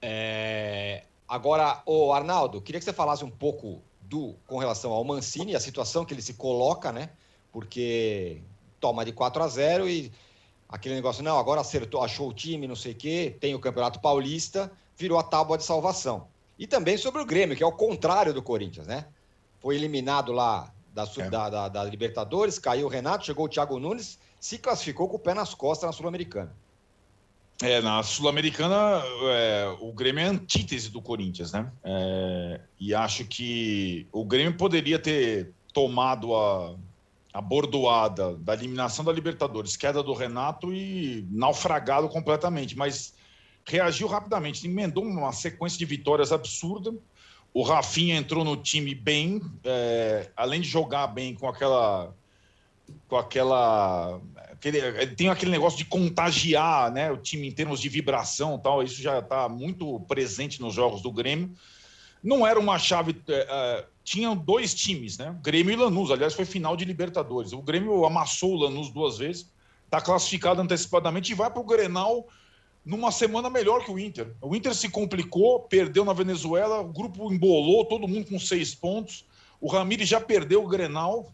É... Agora, o Arnaldo, queria que você falasse um pouco do com relação ao Mancini, a situação que ele se coloca, né? Porque toma de 4 a 0 e aquele negócio, não, agora acertou, achou o time, não sei o quê, tem o Campeonato Paulista, virou a tábua de salvação. E também sobre o Grêmio, que é o contrário do Corinthians, né? Foi eliminado lá da, é. da, da, da Libertadores, caiu o Renato, chegou o Thiago Nunes, se classificou com o pé nas costas na Sul-Americana. É, na Sul-Americana, é, o Grêmio é antítese do Corinthians, né? É, e acho que o Grêmio poderia ter tomado a, a bordoada da eliminação da Libertadores, queda do Renato e naufragado completamente, mas reagiu rapidamente, emendou uma sequência de vitórias absurda. O Rafinha entrou no time bem, é, além de jogar bem com aquela com aquela aquele, tem aquele negócio de contagiar né, o time em termos de vibração tal, isso já está muito presente nos jogos do Grêmio. Não era uma chave. É, tinham dois times, né? Grêmio e Lanús. Aliás, foi final de Libertadores. O Grêmio amassou o Lanús duas vezes, está classificado antecipadamente e vai para o Grenal numa semana melhor que o Inter. O Inter se complicou, perdeu na Venezuela, o grupo embolou, todo mundo com seis pontos. O Ramires já perdeu o Grenal.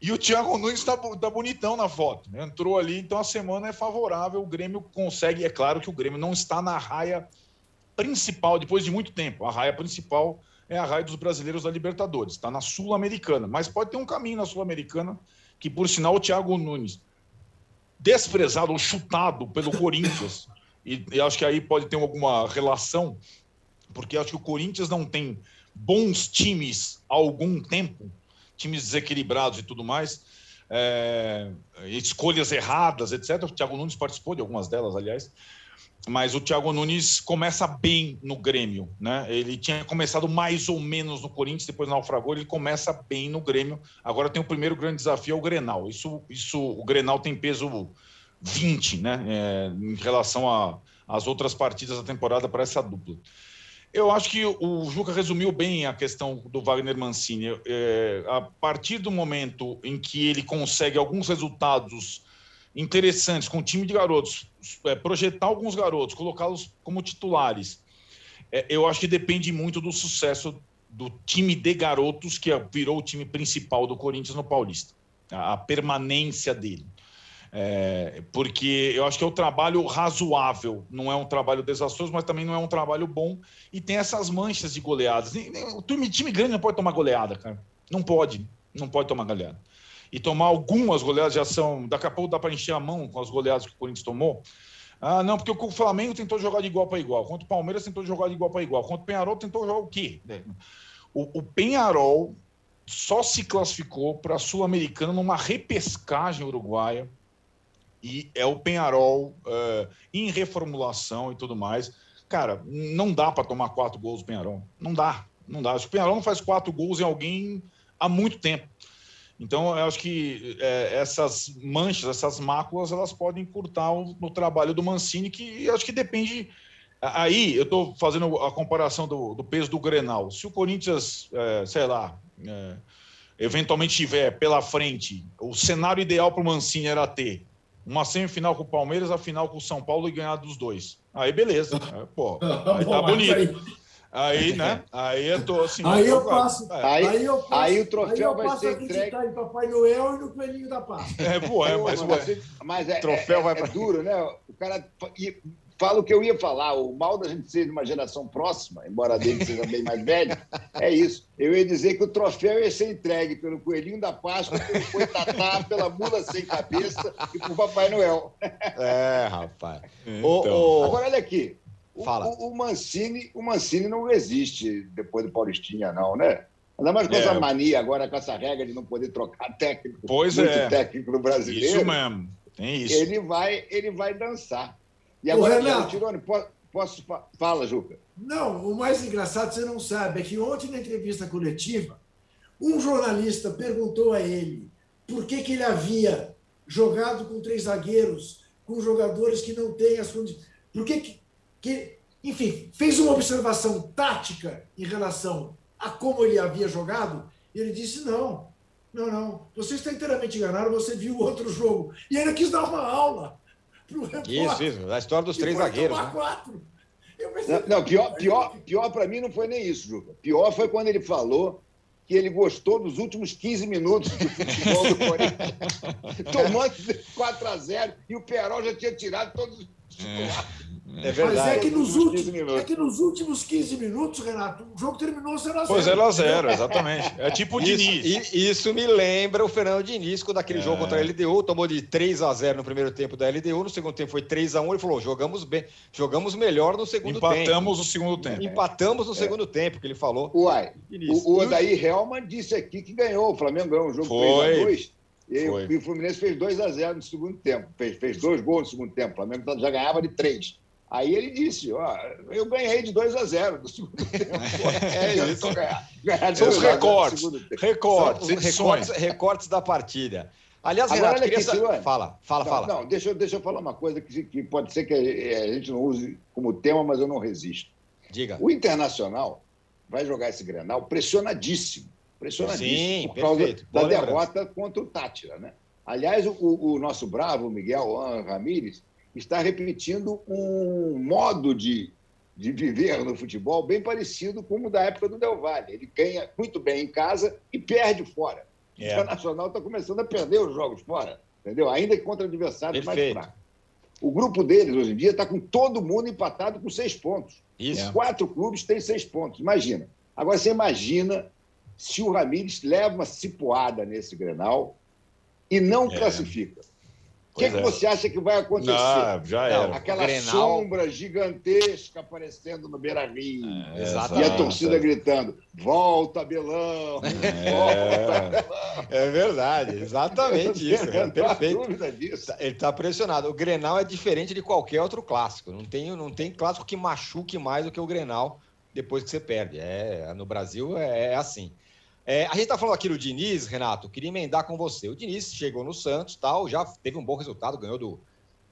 E o Thiago Nunes está tá bonitão na foto. Né? Entrou ali, então a semana é favorável. O Grêmio consegue. É claro que o Grêmio não está na raia principal, depois de muito tempo. A raia principal é a raia dos brasileiros da Libertadores. Está na Sul-Americana. Mas pode ter um caminho na Sul-Americana, que por sinal o Thiago Nunes desprezado ou chutado pelo [laughs] Corinthians. E, e, acho que aí pode ter alguma relação, porque acho que o Corinthians não tem bons times há algum tempo, times desequilibrados e tudo mais, é, escolhas erradas, etc. O Thiago Nunes participou de algumas delas, aliás. Mas o Thiago Nunes começa bem no Grêmio, né? Ele tinha começado mais ou menos no Corinthians, depois naufragou, ele começa bem no Grêmio. Agora tem o primeiro grande desafio, é o Grenal. Isso, isso o Grenal tem peso 20, né? É, em relação às outras partidas da temporada para essa dupla. Eu acho que o Juca resumiu bem a questão do Wagner Mancini. É, a partir do momento em que ele consegue alguns resultados interessantes com o time de garotos, é, projetar alguns garotos, colocá-los como titulares, é, eu acho que depende muito do sucesso do time de garotos que virou o time principal do Corinthians no Paulista, a, a permanência dele. É, porque eu acho que é um trabalho razoável, não é um trabalho desastroso, mas também não é um trabalho bom. E tem essas manchas de goleadas. O time, time grande não pode tomar goleada, cara. Não pode, não pode tomar goleada e tomar algumas goleadas já são. Daqui a pouco dá para encher a mão com as goleadas que o Corinthians tomou. Ah, não, porque o Flamengo tentou jogar de igual para igual. Contra o Palmeiras tentou jogar de igual para igual. Contra o Penharol tentou jogar o quê? O, o Penharol só se classificou para a Sul-Americana numa repescagem uruguaia. E é o Penharol uh, em reformulação e tudo mais. Cara, não dá para tomar quatro gols do Penharol. Não dá. Não dá. O Penharol não faz quatro gols em alguém há muito tempo. Então, eu acho que é, essas manchas, essas máculas, elas podem encurtar o, o, trabalho do Mancini, que acho que depende. Aí, eu estou fazendo a comparação do, do, peso do Grenal. Se o Corinthians, é, sei lá, é, eventualmente tiver pela frente, o cenário ideal para o Mancini era ter uma semifinal com o Palmeiras, a final com o São Paulo e ganhar dos dois. Aí, beleza. Pô, [laughs] aí tá bonito. Aí, né? Aí eu tô assim. Aí eu passo. É. Aí, aí, eu passo, aí o troféu aí vai ser entregue. Em Papai Noel e no Coelhinho da Páscoa. É, pô, é, mas, mas, mas é, troféu é, vai é duro, né? O cara fala o que eu ia falar. O mal da gente ser de uma geração próxima, embora dele seja bem mais velho, [laughs] é isso. Eu ia dizer que o troféu ia ser entregue pelo Coelhinho da Páscoa, pelo Coitatá, [laughs] pela mula sem cabeça e por Papai Noel. É, rapaz. Então. Agora, olha aqui. Fala. O, o, Mancini, o Mancini não existe depois do Paulistinha, não, né? Ainda mais com é. essa mania agora, com essa regra de não poder trocar técnico, pois muito é. técnico no brasileiro. Isso mesmo, tem isso. Ele vai, ele vai dançar. E agora, Renato, Tirone, posso, posso... Fala, Juca. Não, o mais engraçado, você não sabe, é que ontem na entrevista coletiva, um jornalista perguntou a ele por que, que ele havia jogado com três zagueiros, com jogadores que não têm as condições. Por que, que que, enfim, fez uma observação tática em relação a como ele havia jogado, e ele disse: não, não, não, você está inteiramente enganado, você viu outro jogo. E ainda quis dar uma aula Isso, isso, a história dos três zagueiros. Né? Quatro. Não, não, pior, pior, pior para mim não foi nem isso, Juca. Pior foi quando ele falou que ele gostou dos últimos 15 minutos do futebol do Corinthians. [laughs] Tomou 4 a 0 e o Perol já tinha tirado todos os titulares. É verdade. Mas é que, nos últimos, é que nos últimos 15 minutos, Renato, o jogo terminou 0x0. Foi 0x0, exatamente. É tipo o Diniz. Isso me lembra o Fernando Diniz, quando aquele é. jogo contra a LDU, tomou de 3x0 no primeiro tempo da LDU, no segundo tempo foi 3x1, ele falou, jogamos bem, jogamos melhor no segundo Empatamos tempo. Empatamos no segundo tempo. Empatamos no é. segundo tempo, que ele falou. Uai, o, o Odair Helman disse aqui que ganhou, o Flamengo ganhou um jogo 3x2. E, e, o Fluminense fez 2 a 0 no segundo tempo. Fez, fez dois gols no segundo tempo. O Flamengo já ganhava de três. Aí ele disse: ó, eu ganhei de 2 a 0 no segundo tempo. [laughs] É isso. Ganhar, ganhar São os recortes. Recortes, São recortes, recortes da partida. Aliás, Agora, Renato, queria... aqui, fala, fala, não, fala. Não, deixa, deixa eu falar uma coisa que, que pode ser que a gente não use como tema, mas eu não resisto. Diga. O Internacional vai jogar esse Grenal pressionadíssimo. Pressionadíssimo. Sim, por causa perfeito. da Boa derrota lembrança. contra o Tátira, né? Aliás, o, o nosso bravo Miguel Ramírez está repetindo um modo de, de viver no futebol bem parecido com o da época do Del Valle. Ele ganha muito bem em casa e perde fora. É. O Internacional está começando a perder os jogos fora, entendeu? Ainda que contra adversários Perfeito. mais fracos. O grupo deles, hoje em dia, está com todo mundo empatado com seis pontos. Isso. Os quatro clubes têm seis pontos. Imagina. Agora, você imagina se o Ramires leva uma cipoada nesse Grenal e não é. classifica. O que, é. que, você acha que vai acontecer? Não, já era. Aquela Grenal... sombra gigantesca aparecendo no Beira Rio. É, e a torcida gritando: volta, Belão! É, volta, é verdade, exatamente isso. É perfeito. Ele está pressionado. O Grenal é diferente de qualquer outro clássico. Não tem, não tem clássico que machuque mais do que o Grenal depois que você perde. É, no Brasil é, é assim. É, a gente está falando aqui do Diniz, Renato, queria emendar com você. O Diniz chegou no Santos, tal, já teve um bom resultado, ganhou do,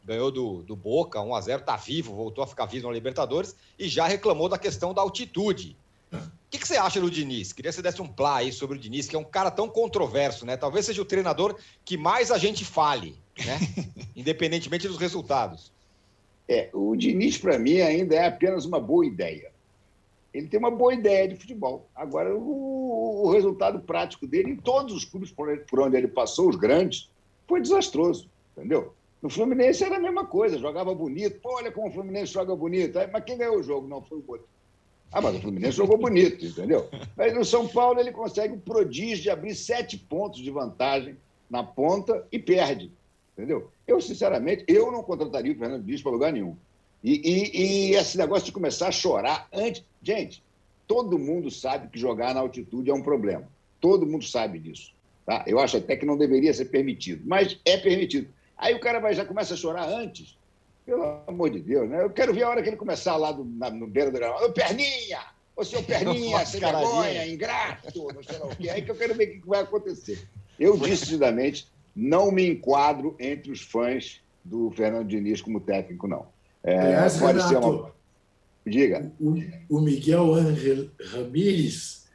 ganhou do, do Boca, 1 a 0 está vivo, voltou a ficar vivo na Libertadores e já reclamou da questão da altitude. O que, que, você acha do Diniz? Queria que você desse um plá aí sobre o Diniz, que é um cara tão controverso, né? Talvez seja o treinador que mais a gente fale, né? [laughs] Independentemente dos resultados. É, o Diniz, para mim, ainda é apenas uma boa ideia ele tem uma boa ideia de futebol. Agora, o, o resultado prático dele, em todos os clubes por, por onde ele passou, os grandes, foi desastroso, entendeu? No Fluminense era a mesma coisa, jogava bonito. Pô, olha como o Fluminense joga bonito. Mas quem ganhou o jogo? Não, foi o outro. Ah, mas o Fluminense jogou bonito, entendeu? Mas no São Paulo ele consegue o prodígio de abrir sete pontos de vantagem na ponta e perde, entendeu? Eu, sinceramente, eu não contrataria o Fernando Diniz para lugar nenhum. E, e, e, esse negócio de começar a chorar antes. Gente, todo mundo sabe que jogar na altitude é um problema. Todo mundo sabe disso. Tá? Eu acho até que não deveria ser permitido, mas é permitido. Aí o cara vai, já começa a chorar antes. Pelo amor de Deus, né? Eu quero ver a hora que ele começar lá do, na, no beira do gramado. Ô, Perninha! Ô, seu [laughs] Perninha, sem vergonha, ingrato, não sei lá o quê. Aí que eu quero ver o que vai acontecer. Eu, decididamente, não me enquadro entre os fãs do Fernando Diniz como técnico, não. É, Aliás, pode Renato, ser uma... Diga. O, o Miguel Ángel Ramírez,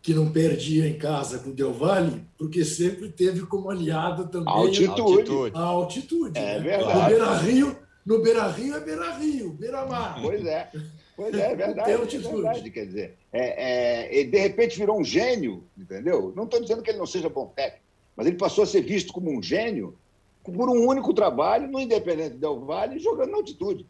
que não perdia em casa com o Del Valle, porque sempre teve como aliado também altitude. a altitude. É né? verdade. No Beira Rio, no Beira Rio é Beira Rio, Beira Mar. Pois é. Pois é, é verdade. É verdade, quer dizer. É, é, ele de repente virou um gênio, entendeu? Não estou dizendo que ele não seja bom técnico, mas ele passou a ser visto como um gênio por um único trabalho no Independente Del Vale, jogando na altitude.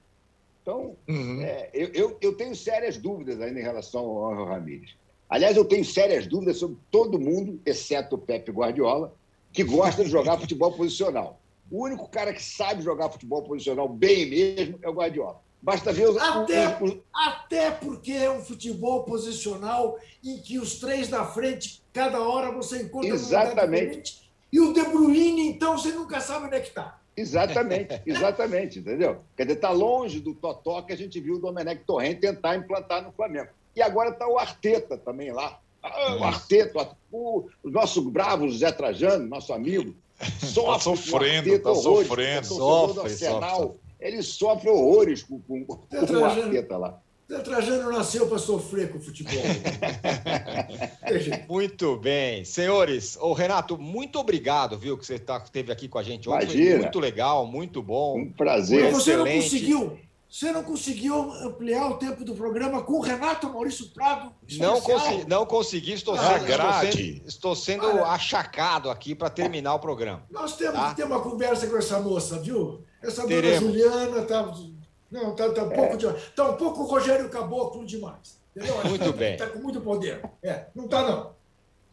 Então, uhum. é, eu, eu, eu, tenho sérias dúvidas ainda em relação ao Angel Ramírez. Aliás, eu tenho sérias dúvidas sobre todo mundo, exceto o Pepe Guardiola, que gosta de jogar futebol [laughs] posicional. O único cara que sabe jogar futebol posicional bem mesmo é o Guardiola. Basta ver os. Até, os... até porque é um futebol posicional em que os três da frente, cada hora você encontra Exatamente. E o De Bruyne, então, você nunca sabe onde é que está. Exatamente, [laughs] exatamente, entendeu? Quer dizer, está longe do Totó que a gente viu o Domenech Torrent tentar implantar no Flamengo. E agora está o Arteta também lá. Ah, o Arteta, o, o nosso bravo José Trajano, nosso amigo, [laughs] sofre. Está sofrendo, está sofrendo. Sofre, sofre, Ele sofre horrores com, com, com o Arteta lá. O Trajano nasceu para sofrer com o futebol. [laughs] muito bem. Senhores, o Renato, muito obrigado, viu, que você tá, esteve aqui com a gente hoje. Imagina. Muito legal, muito bom. Um prazer. Mas você excelente. não conseguiu. Você não conseguiu ampliar o tempo do programa com o Renato Maurício Prado? Não, consegui, não consegui, estou ah, sendo, estou sendo, estou sendo Olha, achacado aqui para terminar o programa. Nós temos tá? que ter uma conversa com essa moça, viu? Essa Teremos. dona Juliana está não, tá, tá um pouco de, tá um pouco Rogério Caboclo demais. Entendeu? Muito bem. Está com muito poder. É, não está não.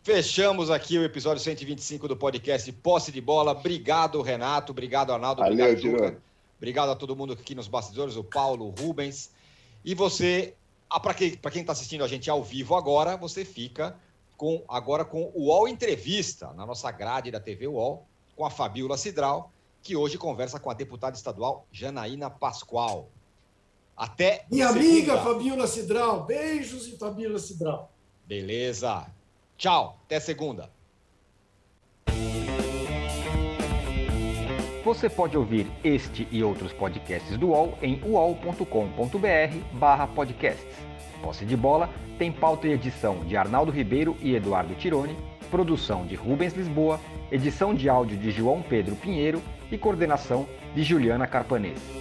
Fechamos aqui o episódio 125 do podcast Posse de Bola. Obrigado, Renato. Obrigado, Arnaldo. Valeu, obrigado, Obrigado a todo mundo aqui nos bastidores, o Paulo, o Rubens. E você, ah, para quem está assistindo a gente ao vivo agora, você fica com agora com o UOL Entrevista, na nossa grade da TV UOL, com a Fabiola Cidral que hoje conversa com a deputada estadual Janaína Pascoal. Até. Minha segunda. amiga Fabiola Cidral. Beijos em Fabiola Cidral. Beleza. Tchau. Até segunda. Você pode ouvir este e outros podcasts do UOL em uol.com.br/barra podcasts. Posse de bola tem pauta e edição de Arnaldo Ribeiro e Eduardo Tironi, produção de Rubens Lisboa, edição de áudio de João Pedro Pinheiro e coordenação de Juliana Carpanese.